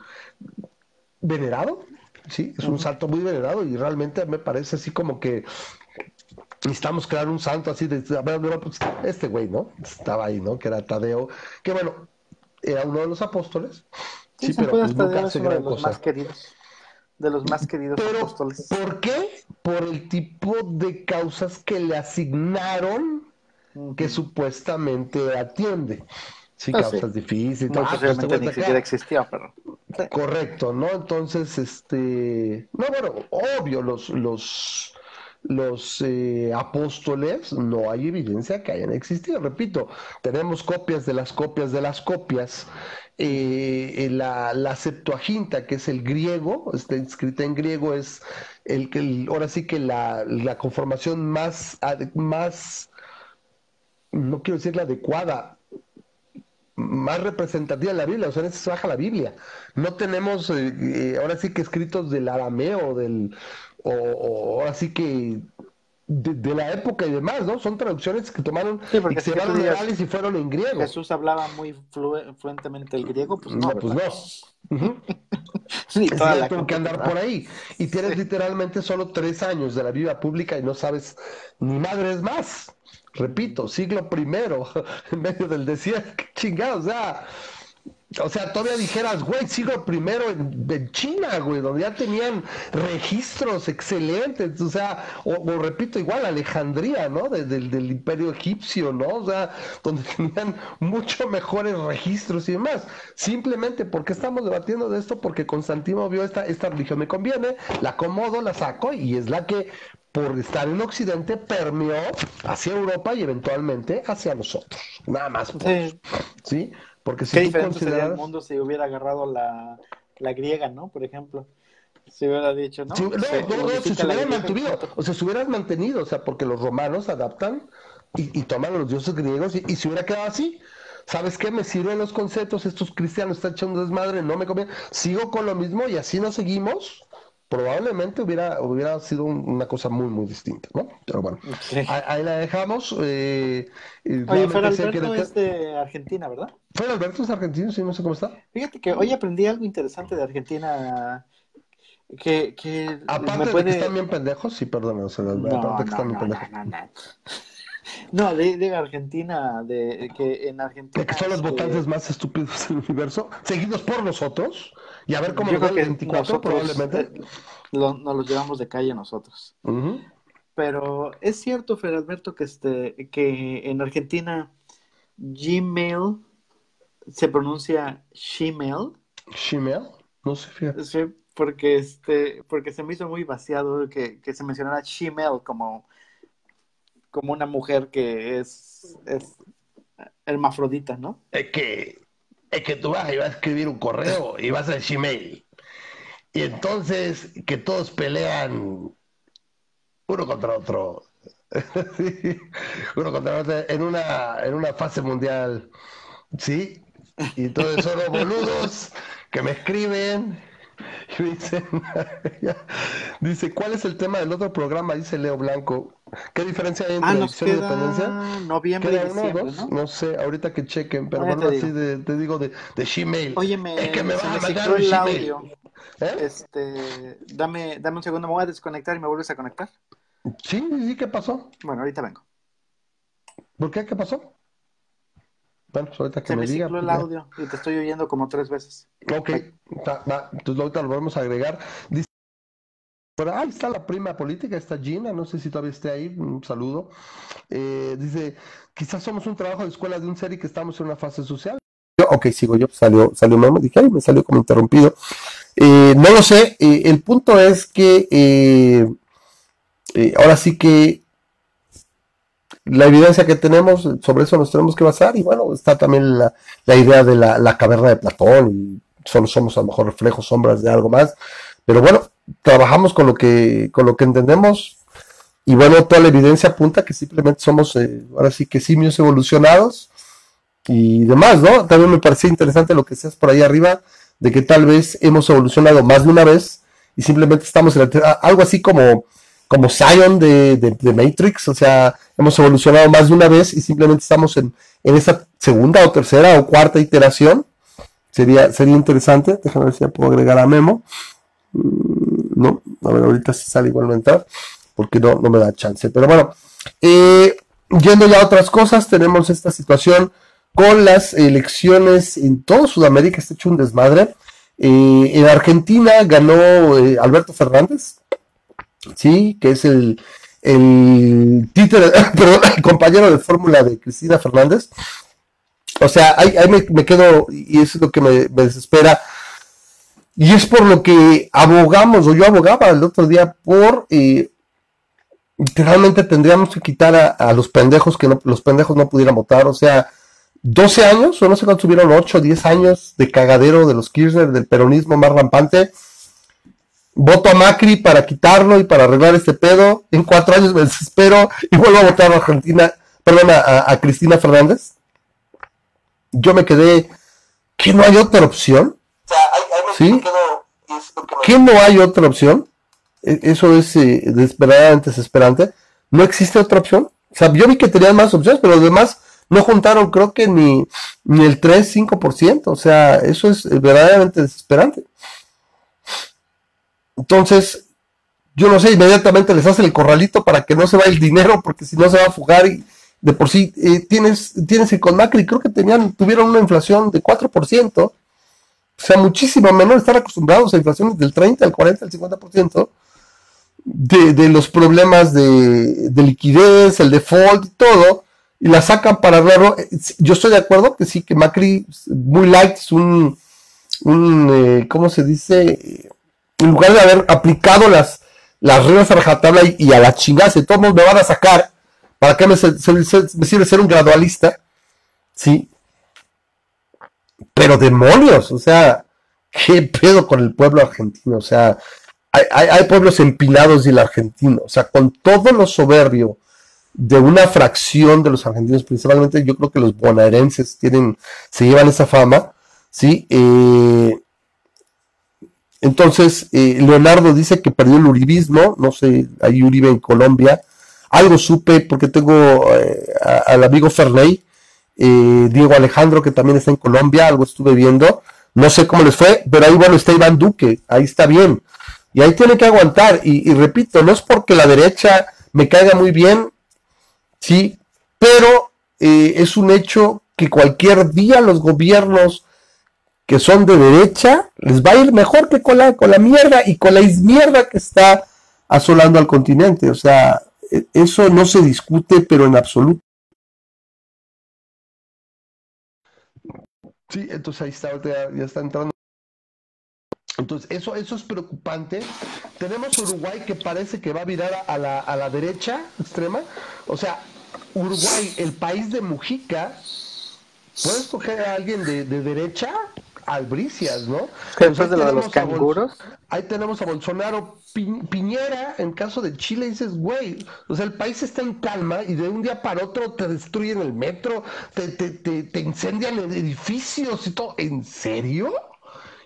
venerado, sí, es un salto muy venerado y realmente me parece así como que necesitamos crear un santo así de, pues, este güey, ¿no? Estaba ahí, ¿no? Que era Tadeo, que bueno, era uno de los apóstoles. Sí, pero pues, nunca hace gran de los más queridos. De los más queridos apóstoles. ¿Por qué? Por el tipo de causas que le asignaron que supuestamente atiende. Sí, ah, causas difíciles. No, ah, pues, ni siquiera existía, pero... Correcto, ¿no? Entonces, este... No, bueno, obvio, los... los los eh, apóstoles, no hay evidencia que hayan existido. Repito, tenemos copias de las copias de las copias. Eh, la, la, Septuaginta, que es el griego, está escrita en griego, es el que ahora sí que la, la conformación más, más, no quiero decir la adecuada, más representativa de la Biblia, o sea, en eso se baja la Biblia. No tenemos, eh, eh, ahora sí que escritos del arameo, del, o, ahora sí que de, la época y demás, ¿no? Son traducciones que tomaron y se van reales y fueron en griego. Jesús hablaba muy fluentemente el griego, pues no. pues no. (laughs) sí, tengo que andar por ahí. Y tienes literalmente solo tres años de la vida pública y no sabes ni madres más repito, siglo primero, (laughs) en medio del desierto, qué chingados, o sea, o sea, todavía dijeras, güey, siglo primero en, China, güey, donde ya tenían registros excelentes, o sea, o, repito, igual Alejandría, ¿no? del imperio egipcio, ¿no? O sea, donde (laughs) tenían mucho mejores registros y demás. Simplemente, porque estamos debatiendo de esto? Porque Constantino vio esta, esta religión me conviene, la acomodo, la saco y es la que por estar en Occidente, permeó hacia Europa y eventualmente hacia nosotros. Nada más. sí. Porque si ¿Qué diferente sería el mundo si hubiera agarrado la, la griega, ¿no? Por ejemplo. Si hubiera dicho, ¿no? no, no, no, si se hubieran mantenido, o sea, se hubieran mantenido, o sea, porque los romanos adaptan y, toman a los dioses griegos y, y, si hubiera quedado así, ¿sabes qué? Me sirven los conceptos, estos cristianos están echando desmadre, no me conviene, sigo con lo mismo y así nos seguimos probablemente hubiera, hubiera sido una cosa muy, muy distinta, ¿no? Pero bueno, ahí, la dejamos. Eh, Oye, Fer Alberto es de Argentina, ¿verdad? Fer Alberto es argentino, sí, no sé cómo está. Fíjate que hoy aprendí algo interesante de Argentina. Que, que aparte de que están bien pendejos, sí, perdón, no, aparte que están bien pendejos. No, de, de, Argentina, de que en Argentina. De que son los este, votantes más estúpidos del universo, seguidos por nosotros. Y a ver cómo nos va el 24, probablemente. Eh, nos los llevamos de calle nosotros. pero es cierto, Fer Alberto, que, este, que en Argentina Gmail se pronuncia Gmail. Gmail, no sé, fíjate. Sí, porque, este, porque se me hizo muy vaciado que, que se mencionara Gmail como, como una mujer que es, es hermafrodita, ¿no? Es que, es que tú vas y vas a escribir un correo y vas al Gmail. Y entonces que todos pelean uno contra otro. (laughs) uno contra otro en una, en una fase mundial. ¿Sí? Y entonces son los boludos que me escriben (laughs) y dicen, (laughs) dice, ¿cuál es el tema del otro programa? Dice Leo Blanco. ¿Qué diferencia hay entre Ah, nos elección y queda independencia? noviembre y ¿Queda uno o diciembre, dos? ¿no? No sé, ahorita que chequen, pero bueno, así de, te digo de, de Gmail. Oye, me, es que me van a mandar cicló un el Gmail. audio. ¿Eh? Este, dame, dame un segundo, me voy a desconectar y me vuelves a conectar. Sí, sí, ¿qué pasó? Bueno, ahorita vengo. ¿Por qué? ¿Qué pasó? Bueno, pues ahorita que Se me me diga. el pues audio y te estoy oyendo como tres veces. Ok, va, va, entonces ahorita lo volvemos a agregar. Dice, pero ahí está la prima política, está Gina, no sé si todavía esté ahí, un saludo. Eh, dice, quizás somos un trabajo de escuela de un ser y que estamos en una fase social. Yo, ok, sigo yo, salió, salió Memo, dije, ay, me salió como interrumpido. Eh, no lo sé, eh, el punto es que ahora sí que la evidencia que tenemos, sobre eso nos tenemos que basar y bueno, está también la, la idea de la, la caverna de Platón y solo somos a lo mejor reflejos, sombras de algo más, pero bueno, trabajamos con lo que, con lo que entendemos y bueno, toda la evidencia apunta que simplemente somos, eh, ahora sí que simios evolucionados y demás, ¿no? También me parecía interesante lo que decías por ahí arriba, de que tal vez hemos evolucionado más de una vez y simplemente estamos en el, algo así como, como Zion de, de, Matrix, o sea, hemos evolucionado más de una vez y simplemente estamos en, en esa segunda o tercera o cuarta iteración. Sería, sería interesante. Déjame ver si ya puedo agregar a Memo. Mm, No, a ver, ahorita si sale igual no porque no, no me da chance. Pero bueno, eh, yendo ya a otras cosas, tenemos esta situación con las elecciones en toda Sudamérica, está hecho un desmadre. Eh, en Argentina ganó eh, Alberto Fernández, sí, que es el, el (laughs) perdón, el compañero de fórmula de Cristina Fernández. O sea, ahí, me, quedo, y eso es lo que me, desespera. Y es por lo que abogamos, o yo abogaba el otro día, por eh, literalmente tendríamos que quitar a, los pendejos que no, los pendejos no pudieran votar. O sea, 12 años, o no sé cuántos tuvieron, 8 o 10 años de cagadero de los Kirchner, del peronismo más rampante voto a Macri para quitarlo y para arreglar este pedo. En cuatro años me desespero y vuelvo a votar a Argentina, perdón, a, a Cristina Fernández. Yo me quedé, ¿que no hay otra opción? O sea, ahí, ahí me ¿Sí? quedo, es que me- ¿Que no hay otra opción? E- Eso es eh, desesperadamente desesperante. ¿No existe otra opción? O sea, yo vi que tenían más opciones, pero los demás no juntaron, creo que ni, ni el 3, 5%. O sea, eso es eh, verdaderamente desesperante. Entonces, yo no sé, inmediatamente les hacen el corralito para que no se vaya el dinero, porque si no se va a fugar y de por sí eh, tienes, tienes que con Macri, creo que tenían, tuvieron una inflación de 4%, o sea, muchísimo menor, estar acostumbrados a inflaciones del 30, al 40, al 50%, de, de los problemas de, de liquidez, el default y todo, y la sacan para verlo. Yo estoy de acuerdo que sí, que Macri, muy light, es un, un eh, ¿cómo se dice? En lugar de haber aplicado las, las reglas a rajatabla y, y a la chingada, si todos me van a sacar, ¿para qué me, sirve ser un gradualista? Sí. Pero demonios, o sea, ¿qué pedo con el pueblo argentino? O sea, hay, hay, hay pueblos empinados y el argentino, o sea, con todo lo soberbio de una fracción de los argentinos, principalmente yo creo que los bonaerenses tienen, se llevan esa fama, ¿sí? Eh, entonces, eh, Leonardo dice que perdió el uribismo, no sé, hay Uribe en Colombia. Algo supe porque tengo eh, al amigo Ferney, eh, Diego Alejandro, que también está en Colombia, algo estuve viendo. No sé cómo les fue, pero ahí bueno está Iván Duque, ahí está bien. Y ahí tiene que aguantar. Y, y repito, no es porque la derecha me caiga muy bien, sí, pero eh, es un hecho que cualquier día los gobiernos que son de derecha, les va a ir mejor que con la, con la mierda y con la ismierda que está asolando al continente. O sea, e, eso no se discute, pero en absoluto. Sí, entonces ahí está, ya, ya está entrando. Entonces, eso, eso es preocupante. Tenemos Uruguay que parece que va a virar a la, a la derecha extrema. O sea, Uruguay, el país de Mujica, puede escoger a alguien de, de derecha albricias, ¿no? Después de, lo de los canguros. Ahí tenemos a Bolsonaro Piñera, en caso de Chile, dices, güey, o sea, el país está en calma y de un día para otro te destruyen el metro, te, te, te, te incendian edificios y todo. ¿En serio?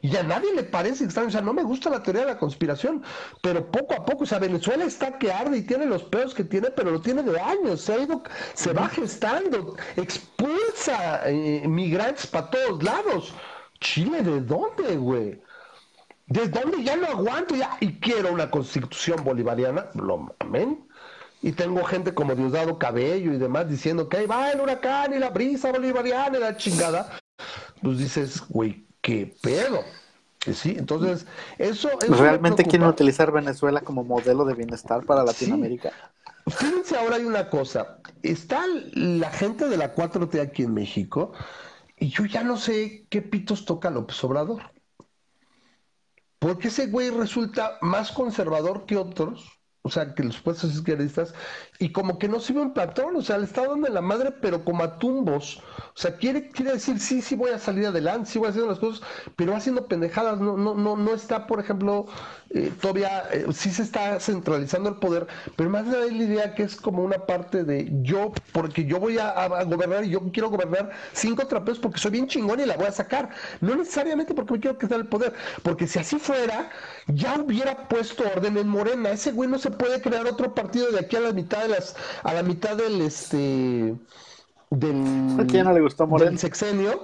Y a nadie le parece extraño, o sea, no me gusta la teoría de la conspiración, pero poco a poco, o sea, Venezuela está que arde y tiene los peos que tiene, pero lo tiene de años, se ha ido, se va gestando, expulsa eh, migrantes para todos lados. Chile, ¿de dónde, güey? ¿De dónde ya no aguanto ya? Y quiero una constitución bolivariana, lo amén. Y tengo gente como Diosdado Cabello y demás diciendo que ahí va el huracán y la brisa bolivariana y la chingada. Pues dices, güey, qué pedo. Sí, entonces, eso, ¿Realmente quieren utilizar Venezuela como modelo de bienestar para Latinoamérica? Fíjense, ahora hay una cosa. Está la gente de la 4T aquí en México y yo ya no sé qué pitos toca López Obrador. Porque ese güey resulta más conservador que otros o sea, que los puestos izquierdistas, y como que no sirve un patrón, o sea, le está dando la madre, pero como a tumbos. O sea, quiere, quiere decir, sí, sí voy a salir adelante, sí voy haciendo las cosas, pero haciendo pendejadas, no, no, no, no está, por ejemplo, eh, todavía, eh, sí se está centralizando el poder, pero más de la idea que es como una parte de yo, porque yo voy a, gobernar y yo quiero gobernar cinco trapeos porque soy bien chingón y la voy a sacar. No necesariamente porque me quiero quitar el poder, porque si así fuera, ya hubiera puesto orden en Morena. Ese güey no se puede crear otro partido de aquí a la mitad de las, a la mitad del este del, ¿A quién no le gustó Morena? del sexenio,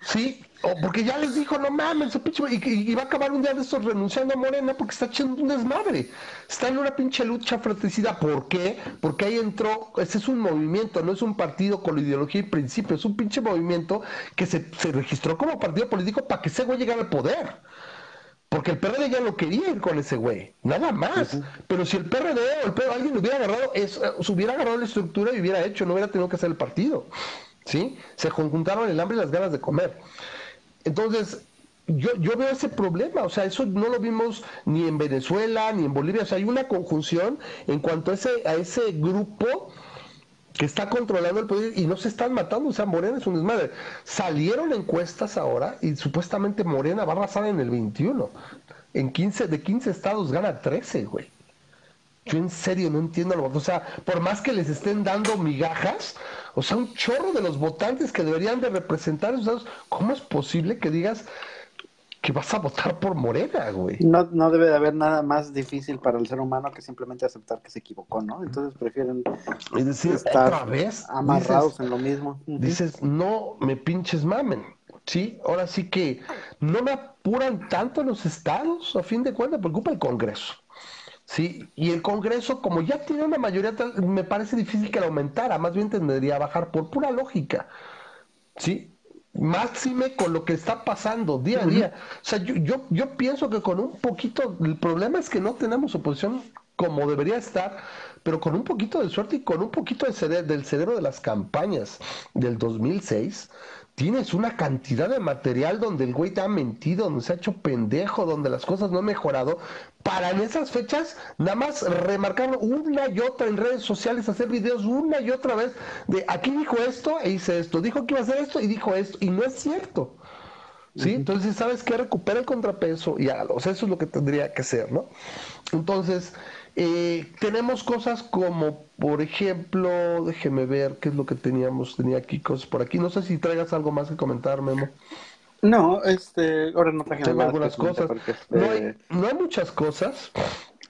sí, o porque ya les dijo, no mames, pinche, y, y, va a acabar un día de estos renunciando a Morena porque está echando un desmadre. Está en una pinche lucha fratricida. ¿Por qué? Porque ahí entró, ese es un movimiento, no es un partido con ideología y principio, es un pinche movimiento que se, se registró como partido político para que ese güey llegara al poder. Porque el PRD ya no quería ir con ese güey, nada más. Pero si el PRD o el PRD, alguien lo hubiera agarrado, es, eh, se hubiera agarrado la estructura y hubiera hecho, no hubiera tenido que hacer el partido. ¿Sí? Se conjuntaron el hambre y las ganas de comer. Entonces, yo, yo veo ese problema, o sea, eso no lo vimos ni en Venezuela, ni en Bolivia, o sea, hay una conjunción en cuanto a ese, a ese grupo que está controlando el poder y no se están matando. O sea, Morena es un desmadre. Salieron encuestas ahora y supuestamente Morena va a arrasar en el 21. En 15, de 15 estados gana 13, güey. Yo en serio no entiendo lo O sea, por más que les estén dando migajas, o sea, un chorro de los votantes que deberían de representar esos estados, ¿cómo es posible que digas, que vas a votar por Morena, güey. No, no debe de haber nada más difícil para el ser humano que simplemente aceptar que se equivocó, ¿no? Entonces prefieren es decir, estar vez, amarrados en lo mismo. Dices, no me pinches mamen. Sí, ahora sí que no me apuran tanto los estados, a fin de cuentas, preocupa el Congreso. Sí, y el Congreso, como ya tiene una mayoría, me parece difícil que la aumentara, más bien tendría a bajar por pura lógica. Sí, máxime con lo que está pasando día a día. O sea, yo, yo, yo pienso que con un poquito, el problema es que no tenemos oposición como debería estar, pero con un poquito de suerte y con un poquito de del cerebro de las campañas del 2006, tienes una cantidad de material donde el güey te ha mentido, donde se ha hecho pendejo, donde las cosas no han mejorado, para en esas fechas nada más remarcarlo una y otra en redes sociales, hacer videos una y otra vez de aquí dijo esto e hice esto, dijo que iba a hacer esto y dijo esto, y no es cierto. ¿Sí? Entonces, ¿sabes qué? Recupera el contrapeso y hágalo. O sea, eso es lo que tendría que ser, ¿no? Entonces, eh, tenemos cosas como, por ejemplo, déjeme ver qué es lo que teníamos. Tenía aquí cosas por aquí. No sé si traigas algo más que comentar, Memo. No, este, ahora no traje Tengo algunas cosas. no, hay, este no, hay, muchas cosas.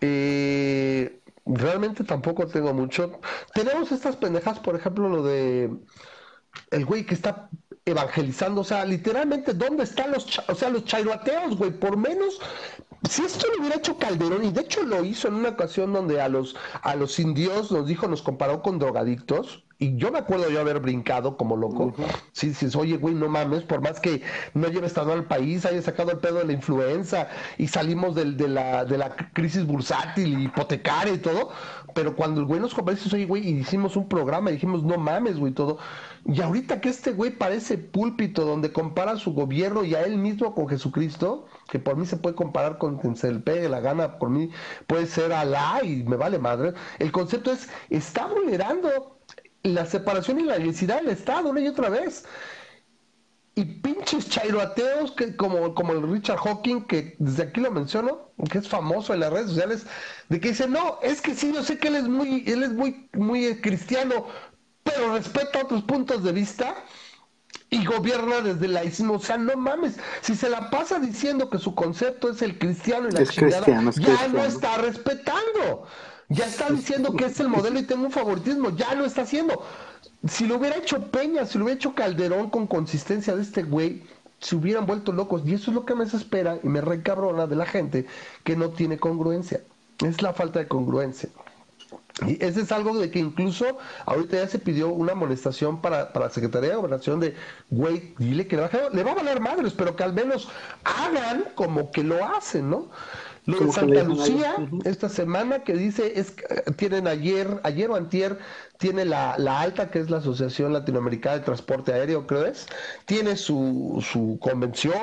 Eh, realmente tampoco tengo mucho. Tenemos estas pendejas, por ejemplo, lo de el güey que está evangelizando, o sea, literalmente, ¿dónde están los, o sea, los chairoateos, güey? Por menos, si esto lo hubiera hecho Calderón, y de hecho lo hizo en una ocasión donde a los, a los indios nos dijo, nos comparó con drogadictos, y yo me acuerdo yo haber brincado como loco. Sí, sí, oye, güey, no mames, por más que no haya estado al país, haya sacado el pedo de la influenza y salimos del, de, la, de la crisis bursátil y hipotecaria y todo, pero cuando el güey nos convence, oye, güey, y hicimos un programa y dijimos, no mames, güey, todo. Y ahorita que este güey parece púlpito donde compara su gobierno y a él mismo con Jesucristo, que por mí se puede comparar con quien se le pegue la gana, por mí puede ser Alá y me vale madre. El concepto es, está vulnerando la separación y la identidad del Estado una y otra vez. Y pinches chairoateos que, como, como el Richard Hawking, que desde aquí lo menciono, que es famoso en las redes sociales, de que dice, no, es que sí, yo sé que él es muy, él es muy, muy cristiano, pero respeta otros puntos de vista y gobierna desde el laicismo. O sea, no mames, si se la pasa diciendo que su concepto es el cristiano y la chingada, ya no está respetando. Ya está diciendo que es el modelo y tengo un favoritismo, ya lo está haciendo. Si lo hubiera hecho Peña, si lo hubiera hecho Calderón con consistencia de este güey, se hubieran vuelto locos. Y eso es lo que me desespera y me recabrona de la gente que no tiene congruencia. Es la falta de congruencia. Y ese es algo de que incluso ahorita ya se pidió una amonestación para, para la Secretaría de Gobernación de, güey, dile que le va a valer madres, pero que al menos hagan como que lo hacen, ¿no? Lo de Santa Lucía, esta semana que dice, es tienen ayer, ayer o antier, tiene la, la, ALTA, que es la Asociación Latinoamericana de Transporte Aéreo, creo es, tiene su, su convención,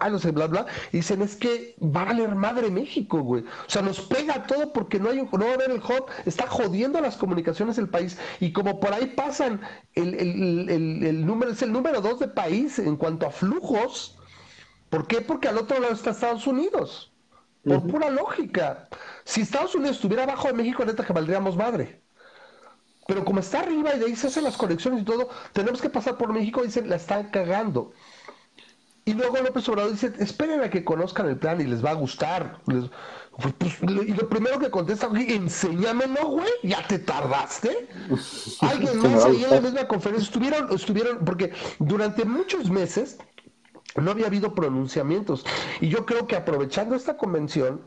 ah, no sé, bla, bla, y dicen, es que va a valer madre México, güey. O sea, nos pega todo porque no hay no va a haber el hub, está jodiendo las comunicaciones del país, y como por ahí pasan, el, el, el, el número, es el número dos de país en cuanto a flujos, ¿por qué? Porque al otro lado está Estados Unidos. Por pura lógica. Si Estados Unidos estuviera abajo de México, neta que valdríamos madre. Pero como está arriba y de ahí se hacen las conexiones y todo, tenemos que pasar por México y dicen, la están cagando. Y luego López Obrador dice, esperen a que conozcan el plan y les va a gustar. Pues, y lo primero que contesta, enséñamelo, güey, ya te tardaste. (laughs) Alguien me enseñó en la misma conferencia, estuvieron, estuvieron, porque durante muchos meses no había habido pronunciamientos. Y yo creo que aprovechando esta convención,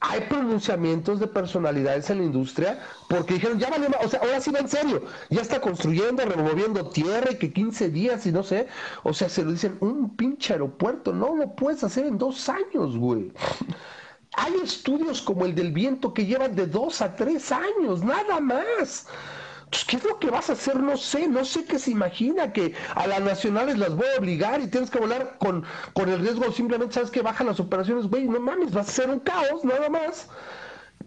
hay pronunciamientos de personalidades en la industria porque dijeron, ya vale, o sea, ahora sí va en serio, ya está construyendo, removiendo tierra y que 15 días y no sé, o sea, se lo dicen, un pinche aeropuerto, no lo puedes hacer en dos años, güey. Hay estudios como el del viento que llevan de dos a tres años, nada más. Pues, ¿qué es lo que vas a hacer? No sé, no sé qué se imagina, que a las nacionales las voy a obligar y tienes que volar con, con el riesgo, simplemente sabes que bajan las operaciones, güey, no mames, va a ser un caos, nada más.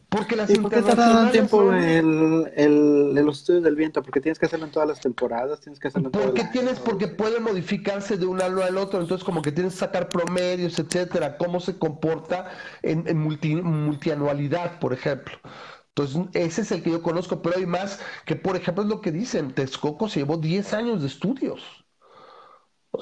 Porque las ¿Y por qué tardan tiempo el, el, los estudios del viento? Porque tienes que hacerlo en todas las temporadas, tienes que hacerlo en Porque tienes, porque puede modificarse de un año al otro, entonces como que tienes que sacar promedios, etcétera, cómo se comporta en, en multi, multianualidad, por ejemplo. Entonces, ese es el que yo conozco, pero hay más que, por ejemplo, es lo que dicen, Texcoco se llevó 10 años de estudios.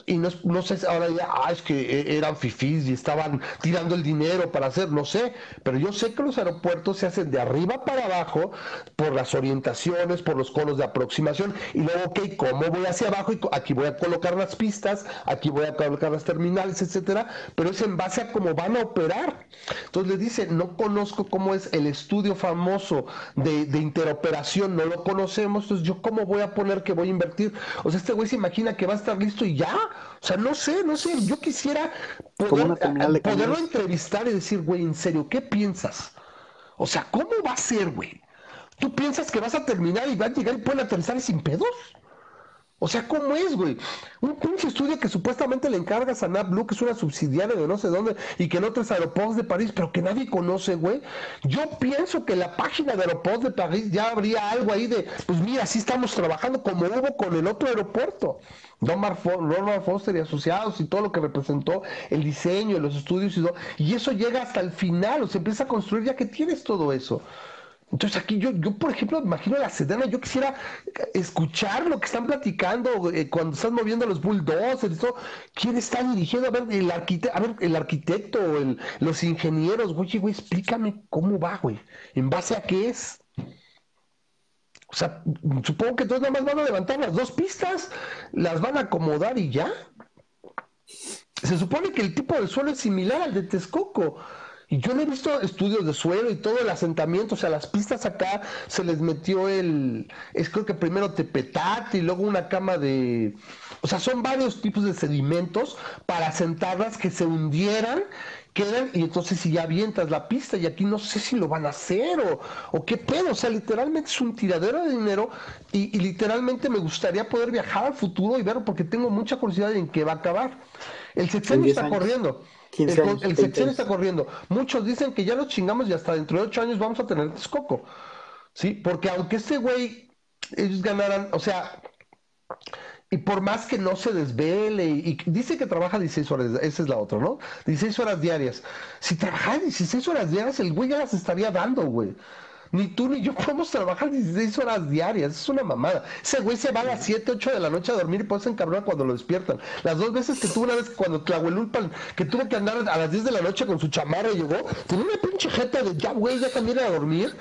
Y no, no sé, ahora ya, ah, es que e, eran fifís y estaban tirando el dinero para hacer, no sé, pero yo sé que los aeropuertos se hacen de arriba para abajo por las orientaciones, por los conos de aproximación, y luego, ok, ¿cómo voy hacia abajo? Y aquí voy a colocar las pistas, aquí voy a colocar las terminales, etcétera, pero es en base a cómo van a operar. Entonces le dice, no conozco cómo es el estudio famoso de, de interoperación, no lo conocemos, entonces yo cómo voy a poner que voy a invertir. O sea, este güey se imagina que va a estar listo y ya o sea, no sé, no sé. Yo quisiera poderlo entrevistar y decir, güey, en serio, ¿qué piensas? O sea, ¿cómo va a ser, güey? ¿Tú piensas que vas a terminar y va a llegar y pueden aterrizar sin pedos? O sea, ¿cómo es, güey? Un pinche estudio que supuestamente le encargas a NABLU, que es una subsidiaria de no sé dónde, y que en otros aeropuertos de París, pero que nadie conoce, güey. Yo pienso que la página de aeropuertos de París ya habría algo ahí de, pues mira, sí estamos trabajando como hubo con el otro aeropuerto. Ronald Foster y asociados y todo lo que representó el diseño, los estudios y todo. Y eso llega hasta el final, o se empieza a construir ya que tienes todo eso. Entonces aquí yo, yo por ejemplo, imagino la Sedena, yo quisiera escuchar lo que están platicando eh, cuando están moviendo los bulldozers, todo. ¿quién está dirigiendo? A ver, el arquitecto, a ver, el arquitecto, el, los ingenieros, güey, güey, explícame cómo va, güey, en base a qué es. O sea, supongo que todos nada más van a levantar las dos pistas, las van a acomodar y ya. Se supone que el tipo de suelo es similar al de Texcoco. Y yo no he visto estudios de suelo y todo el asentamiento, o sea, las pistas acá se les metió el, es creo que primero tepetate y luego una cama de, o sea, son varios tipos de sedimentos para asentarlas que se hundieran quedan y entonces si ya avientas la pista y aquí no sé si lo van a hacer o, o qué pedo, o sea, literalmente es un tiradero de dinero y, literalmente me gustaría poder viajar al futuro y verlo porque tengo mucha curiosidad en qué va a acabar. El sexenio está corriendo. El, el sexenio está corriendo. Muchos dicen que ya lo chingamos y hasta dentro de ocho años vamos a tener Texcoco. ¿Sí? Porque aunque este güey, ellos ganaran, o sea, y por más que no se desvele, y, dice que trabaja 16 horas, esa es la otra, ¿no? 16 horas diarias. Si trabaja 16 horas diarias, el güey ya las estaría dando, güey. Ni tú ni yo podemos trabajar 16 horas diarias. Es una mamada. Ese güey se va a las 7, 8 de la noche a dormir y puede se encabronar cuando lo despiertan. Las dos veces que tuve una vez cuando Tlahuelulpan, que tuve que andar a las 10 de la noche con su chamarra y llegó, tenía una pinche jeta de ya, güey, ya también a dormir.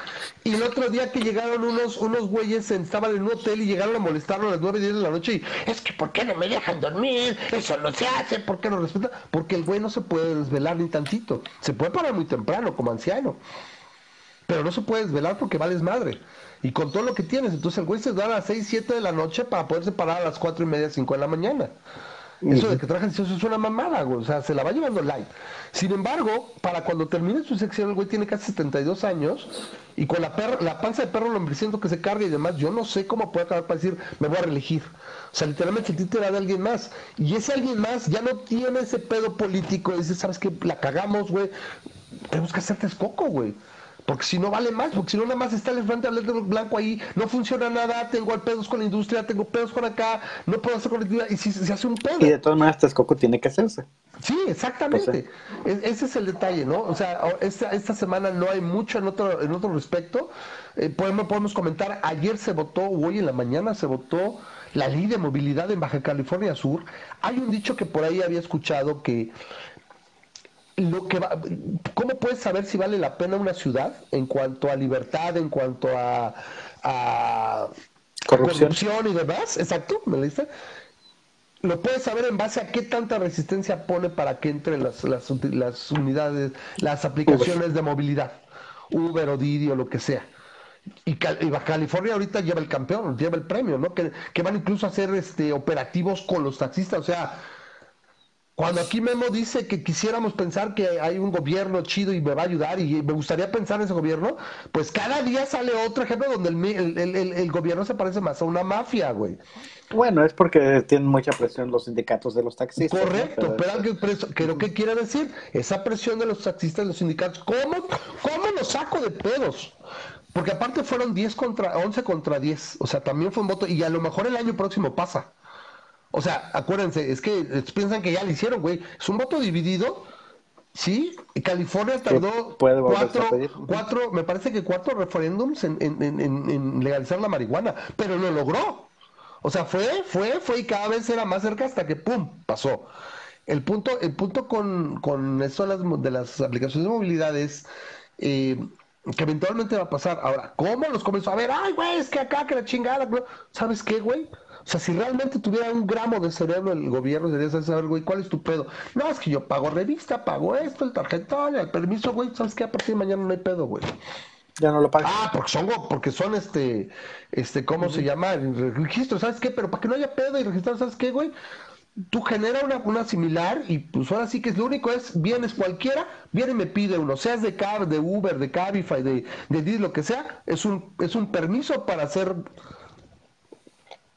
Y el otro día que llegaron unos, unos güeyes, estaban en un hotel y llegaron a molestarlo a las 9, 10 de la noche y es que ¿por qué no me dejan dormir? Eso no se hace, ¿por qué no respetan? Porque el güey no se puede desvelar ni tantito. Se puede parar muy temprano como anciano pero no se puede desvelar porque vales madre. Y con todo lo que tienes, entonces el güey se da a las 6, 7 de la noche para poderse parar a las 4 y media, 5 de la mañana. Eso de que trabajan eso es una mamada, güey. O sea, se la va llevando light. Sin embargo, para cuando termine su sección, el güey tiene casi 72 años y con la, la panza de perro lombriciento que se carga y demás, yo no sé cómo puede acabar para decir, me voy a reelegir. O sea, literalmente el título era de alguien más. Y ese alguien más ya no tiene ese pedo político. Dice, ¿sabes qué? La cagamos, güey. Tenemos que hacerte escoco, güey. Porque si no vale más, porque si no nada más está el elefante blanco ahí, no funciona nada, tengo pedos con la industria, tengo pedos con acá, no puedo hacer colectividad, y si se hace un pedo. Y de todas maneras, Texcoco tiene que hacerse. Sí, exactamente. ese es el detalle, ¿no? O sea, esta, esta semana no hay mucho en otro, en otro respecto. Eh, podemos, podemos comentar, ayer se votó, hoy en la mañana se votó la ley de movilidad en Baja California Sur. Hay un dicho que por ahí había escuchado que lo que va, ¿cómo puedes saber si vale la pena una ciudad en cuanto a libertad, en cuanto a, corrupción. y demás? Exacto, me dice. Lo puedes saber en base a qué tanta resistencia pone para que entren las, las, las unidades, las aplicaciones de movilidad, Uber o Didi o lo que sea. Y, California ahorita lleva el campeón, lleva el premio, ¿no? Que, que van incluso a hacer este, operativos con los taxistas, o sea, cuando aquí Memo dice que quisiéramos pensar que hay un gobierno chido y me va a ayudar y me gustaría pensar en ese gobierno, pues cada día sale otro ejemplo donde el, gobierno se parece más a una mafia, güey. Bueno, es porque tienen mucha presión los sindicatos de los taxistas. Correcto, pero, ¿qué quiere decir? Esa presión de los taxistas, los sindicatos, ¿cómo, cómo lo saco de pedos? Porque aparte fueron 10 contra 11 contra 10, o sea, también fue un voto y a lo mejor el año próximo pasa. O sea, acuérdense, es que piensan que ya lo hicieron, güey. Es un voto dividido. Sí, California tardó cuatro, cuatro, me parece que cuatro referéndums en, en, legalizar la marihuana, pero lo logró. O sea, fue, fue, fue y cada vez era más cerca hasta que ¡pum! pasó. El punto, el punto con, con eso de las, de las aplicaciones de movilidad es eh, que eventualmente va a pasar. Ahora, ¿cómo los comenzó a ver? Ay, güey, es que acá, que la chingada. ¿Sabes qué, güey? O sea, si realmente tuviera un gramo de cerebro el gobierno, sería saber, güey, ¿cuál es tu pedo? No, es que yo pago revista, pago esto, el tarjetón, el permiso, güey, ¿sabes qué? A partir de mañana no hay pedo, güey. Ya no lo pagas. Ah, porque son, porque son este, este, ¿cómo se llama? Registro, ¿sabes qué? Pero para que no haya pedo y registrar, ¿sabes qué, güey? Tú genera una, una similar y pues ahora sí que es lo único es, vienes cualquiera, viene y me pide uno, seas de Cab, de Uber, de Cabify, de, de Didi, lo que sea, es un, es un permiso para hacer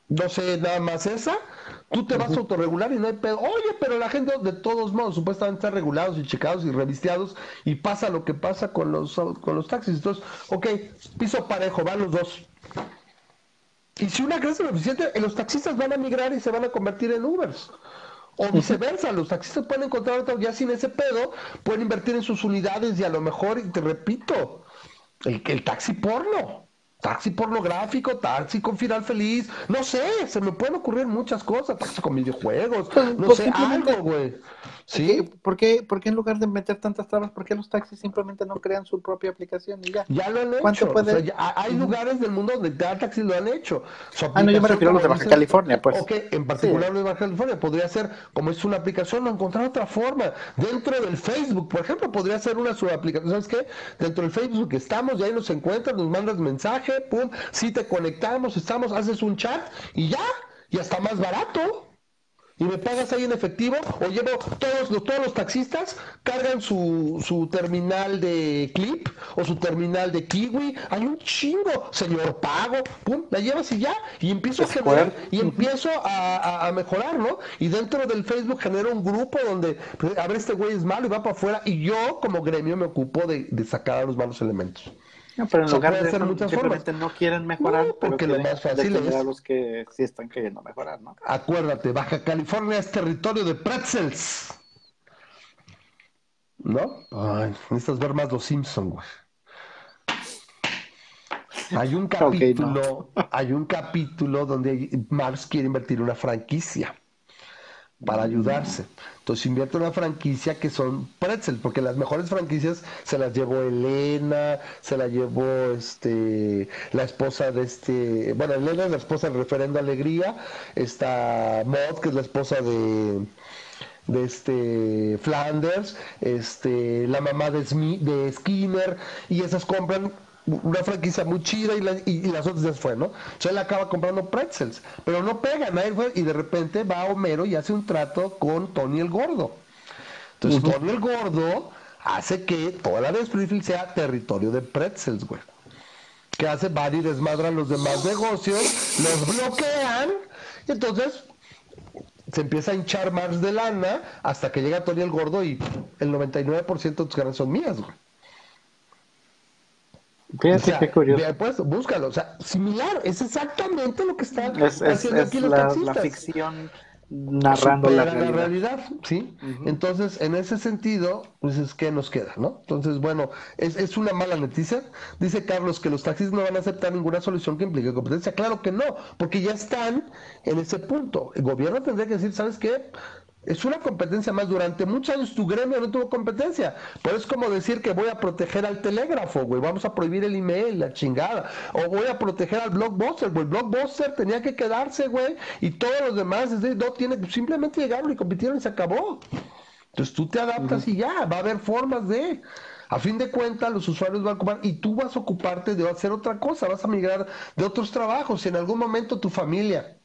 no sé, nada más esa, tú te vas a autorregular y no hay pedo. Oye, pero la gente de todos modos supuestamente está regulados y checados y revisteados y pasa lo que pasa con los, con los taxis. Entonces, ok, piso parejo, van los dos. Y si una crece lo suficiente, los taxistas van a migrar y se van a convertir en Ubers. O viceversa, los taxistas pueden encontrar otro, ya sin ese pedo, pueden invertir en sus unidades y a lo mejor, y te repito, el, el taxi porno. Taxi pornográfico, taxi con final feliz, no sé, se me pueden ocurrir muchas cosas, taxi con videojuegos, Pues- no pues sé, algo, güey. ¿Sí? Sí, ¿Por qué, por qué en lugar de meter tantas trabas, por qué los taxis simplemente no crean su propia aplicación y ya? ya lo han ¿Cuánto hecho. puede- O sea, ya hay lugares del mundo donde ya taxis lo han hecho. Su Ah, no, yo me refiero a los de Baja California, pues. Ok, en particular los de Baja California. Podría ser, como es una aplicación, o encontrar otra forma. Dentro del Facebook, por ejemplo, podría ser una subaplicación. ¿Sabes qué? Dentro del Facebook estamos, y ahí nos encuentras, nos mandas mensaje, pum, si te conectamos, estamos, haces un chat y ya, y hasta más barato. Y me pagas ahí en efectivo, o llevo todos los, todos los taxistas cargan su, su terminal de Clip o su terminal de Kiwi, hay un chingo, señor pago, pum, la llevas y ya, y empiezo a generar, y empiezo a, a- a mejorar, ¿no? Y dentro del Facebook genero un grupo donde, pues, a ver, este güey es malo y va para afuera, y yo como gremio me ocupo de, de sacar a los malos elementos. No, pero en lugar de hacer eso, muchas simplemente no quieren mejorar, No, pero porque lo quieren más fácil es- a los que sí están queriendo mejorar, ¿no? Acuérdate, Baja California es territorio de pretzels. ¿No? Ay, necesitas ver más los Simpson, güey. Hay un (laughs) capítulo, hay un capítulo donde Marx quiere invertir una franquicia para ayudarse. Entonces invierte una franquicia que son pretzel, porque las mejores franquicias se las llevó Elena, se la llevó este la esposa de este, bueno, Elena es la esposa del referendo Alegría, está Maud, que es la esposa de de este Flanders, este la mamá de Skinner, y esas compran una franquicia muy chida y, la- y- y las otras ya fue, ¿no? Entonces él acaba comprando pretzels, pero no pega, nadie fue, y de repente va Homero y hace un trato con Tony el Gordo. Entonces Tony el Gordo hace que toda la de Springfield sea territorio de pretzels, güey. Que hace? Van y desmadran los demás negocios, los bloquean, y entonces se empieza a hinchar más de lana hasta que llega Tony el Gordo y el 99% de tus ganas son mías, güey. Fíjate O sea, qué curioso. ve, pues, búscalo, o sea, similar, es exactamente lo que están Es, es, haciendo es aquí los la, la taxistas. ficción narrando la Supera realidad. ¿sí? Entonces, en ese sentido, pues es que nos queda, ¿no? Entonces, bueno, es, es una mala noticia. Dice Carlos que los taxis no van a aceptar ninguna solución que implique competencia. Claro que no, porque ya están en ese punto. El gobierno tendría que decir, ¿sabes qué? Es una competencia más. Durante muchos años tu gremio no tuvo competencia. Pero es como decir que voy a proteger al telégrafo, güey. Vamos a prohibir el email, la chingada. O voy a proteger al blockbuster, güey. El blockbuster tenía que quedarse, güey. Y todos los demás, es decir, no tiene, simplemente llegaron y compitieron y se acabó. Entonces tú te adaptas y ya, va a haber formas de... A fin de cuentas, los usuarios van a ocupar y tú vas a ocuparte de hacer otra cosa, vas a migrar de otros trabajos. Si en algún momento tu familia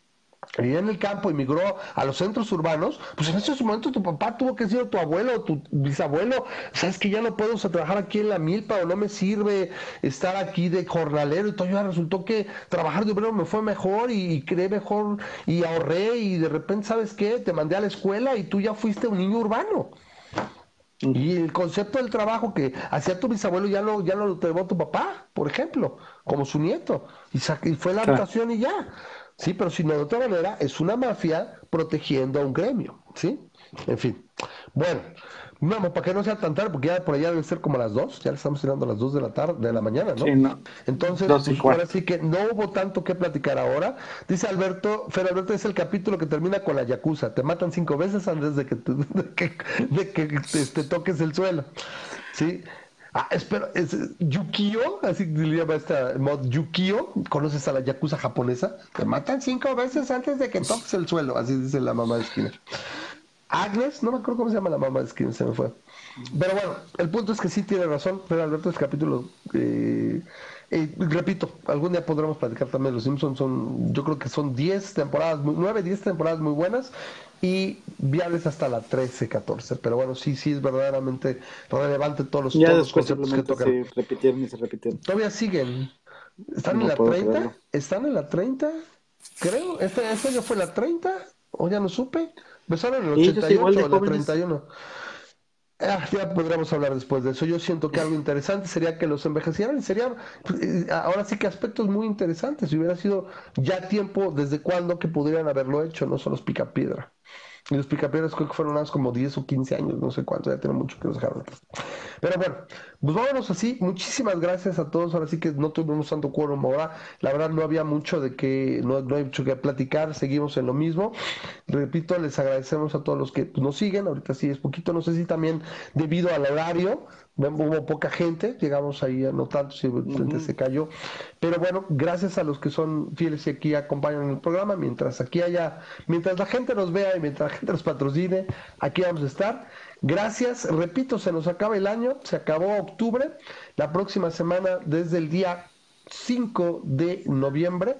vivía en el campo y migró a los centros urbanos, pues en ese momento tu papá tuvo que decir a tu abuelo tu bisabuelo, sabes que ya no puedo o sea, trabajar aquí en la milpa o no me sirve estar aquí de jornalero y todo, ya resultó que trabajar de obrero me fue mejor y, y creé mejor y ahorré y de repente, ¿sabes qué? Te mandé a la escuela y tú ya fuiste un niño urbano. Y el concepto del trabajo que hacía tu bisabuelo ya lo, ya lo llevó tu papá, por ejemplo, como su nieto. Y, y fue la Claro. adaptación y ya. Sí, pero si no, de otra manera, es una mafia protegiendo a un gremio. ¿Sí? En fin. Bueno, vamos, para que no sea tan tarde, porque ya por allá debe ser como las 2, ya le estamos tirando a las 2 de la tarde, de la mañana, ¿no? Sí, no. Entonces, pues, ahora sí que no hubo tanto que platicar ahora. Dice Alberto, Fer Alberto es el capítulo que termina con la yakuza. Te matan cinco veces antes de que, tú- (laughs) de que, de que te, te toques el suelo. ¿Sí? Ah, espera, es Yukio, así le llama esta mod Yukio. ¿Conoces a la yakuza japonesa? Te matan cinco veces antes de que toques el suelo, así dice la mamá de Skinner. Agnes, no me acuerdo cómo se llama la mamá de Skinner, se me fue. Pero bueno, el punto es que sí tiene razón, pero Alberto es capítulo. eh, eh, repito, algún día podremos platicar también de los Simpsons. Son, yo creo que son 10 temporadas, 9, 10 temporadas muy buenas y viables hasta la 13, 14. Pero bueno, sí, sí es verdaderamente relevante todos los, Ya todos los conceptos que tocan. se repitieron y se repitieron. Todavía siguen. ¿Están No en la puedo 30? creerlo. ¿Están en la 30? Creo. ¿Este, este año fue la 30? ¿O ya no supe? Empezaron en el Y ellos 88 igual de o la jóvenes. 31. Ah, ya podremos hablar después de eso. Yo siento que algo interesante sería que los envejecieran y sería eh, ahora sí que aspectos muy interesantes. Si hubiera sido ya tiempo desde cuándo que pudieran haberlo hecho, no solo los picapiedra. Y los Picapiedras creo que fueron unas como 10 o 15 años, no sé cuánto, ya tiene mucho que nos dejaron atrás. Pero bueno, pues vámonos así. Muchísimas gracias a todos. Ahora sí que no tuvimos tanto quórum ahora. La verdad no había mucho de que, no, no hay mucho que platicar. Seguimos en lo mismo. Repito, les agradecemos a todos los que nos siguen. Ahorita sí es poquito, no sé si también debido al horario hubo poca gente, llegamos ahí a no tanto, si se cayó. Pero bueno, gracias a los que son fieles y aquí acompañan el programa, mientras aquí haya, mientras la gente nos vea y mientras la gente nos patrocine, aquí vamos a estar. Gracias, repito, se nos acaba el año, se acabó octubre, la próxima semana desde el día 5 de noviembre.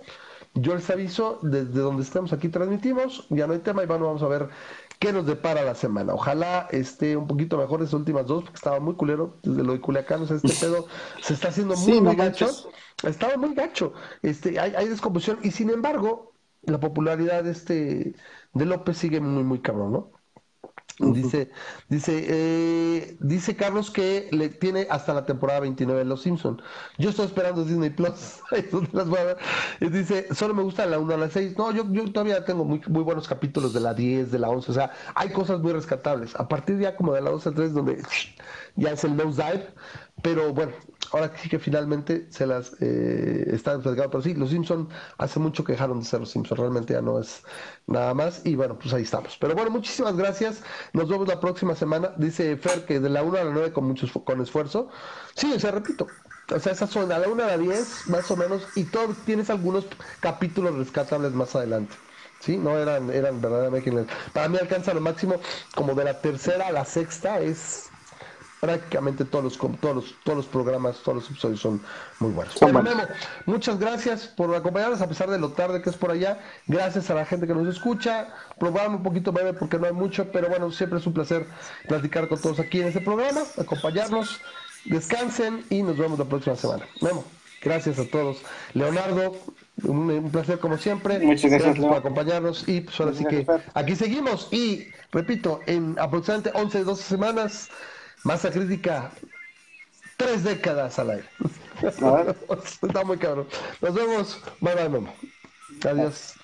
Yo les aviso, desde donde estemos aquí transmitimos, ya no hay tema y bueno, vamos a ver qué nos depara la semana. Ojalá esté un poquito mejor esas últimas dos, porque estaba muy culero desde lo de Culiacán, o sea, este (laughs) pedo se está haciendo muy, muy gacho. Estaba muy gacho, este, hay, hay descomposición, y sin embargo, la popularidad de este de López sigue muy, muy cabrón, ¿no? Eh, dice Carlos que le tiene hasta la temporada 29 de Los Simpson. Yo estoy esperando Disney Plus. (laughs) Y dice, solo me gusta la 1 a la 6. No, yo, yo todavía tengo muy, muy buenos capítulos de la 10, de la 11. O sea, hay cosas muy rescatables. A partir ya como de la 12 a 3, donde ya es el nose dive. Pero bueno, ahora sí que finalmente se las eh, están platicando, pero sí, los Simpson hace mucho que dejaron de ser los Simpson, realmente ya no es nada más, y bueno, pues ahí estamos. Pero bueno, muchísimas gracias, nos vemos la próxima semana, dice Fer que de la 1 a la 9 con mucho con esfuerzo, sí, o sea, repito, o sea, esas son a la 1 a la 10, más o menos, y todo, tienes algunos capítulos rescatables más adelante. Sí, no eran, eran verdaderamente. Para mí alcanza lo máximo como de la tercera a la sexta, es prácticamente todos los, todos los, todos los programas, todos los episodios son muy buenos. muchas gracias por acompañarnos a pesar de lo tarde que es por allá. Gracias a la gente que nos escucha. Probamos un poquito breve porque no hay mucho, pero bueno, siempre es un placer platicar con todos aquí en este programa, acompañarnos. Descansen y nos vemos la próxima semana. Memo, gracias a todos. Leonardo, un, placer como siempre. Muchas gracias, por acompañarnos y pues ahora sí que aquí seguimos y repito, en aproximadamente 11, 12 semanas Masa crítica, tres décadas al aire. (laughs) Está muy cabrón. Nos vemos. Bye bye, mamá. Adiós.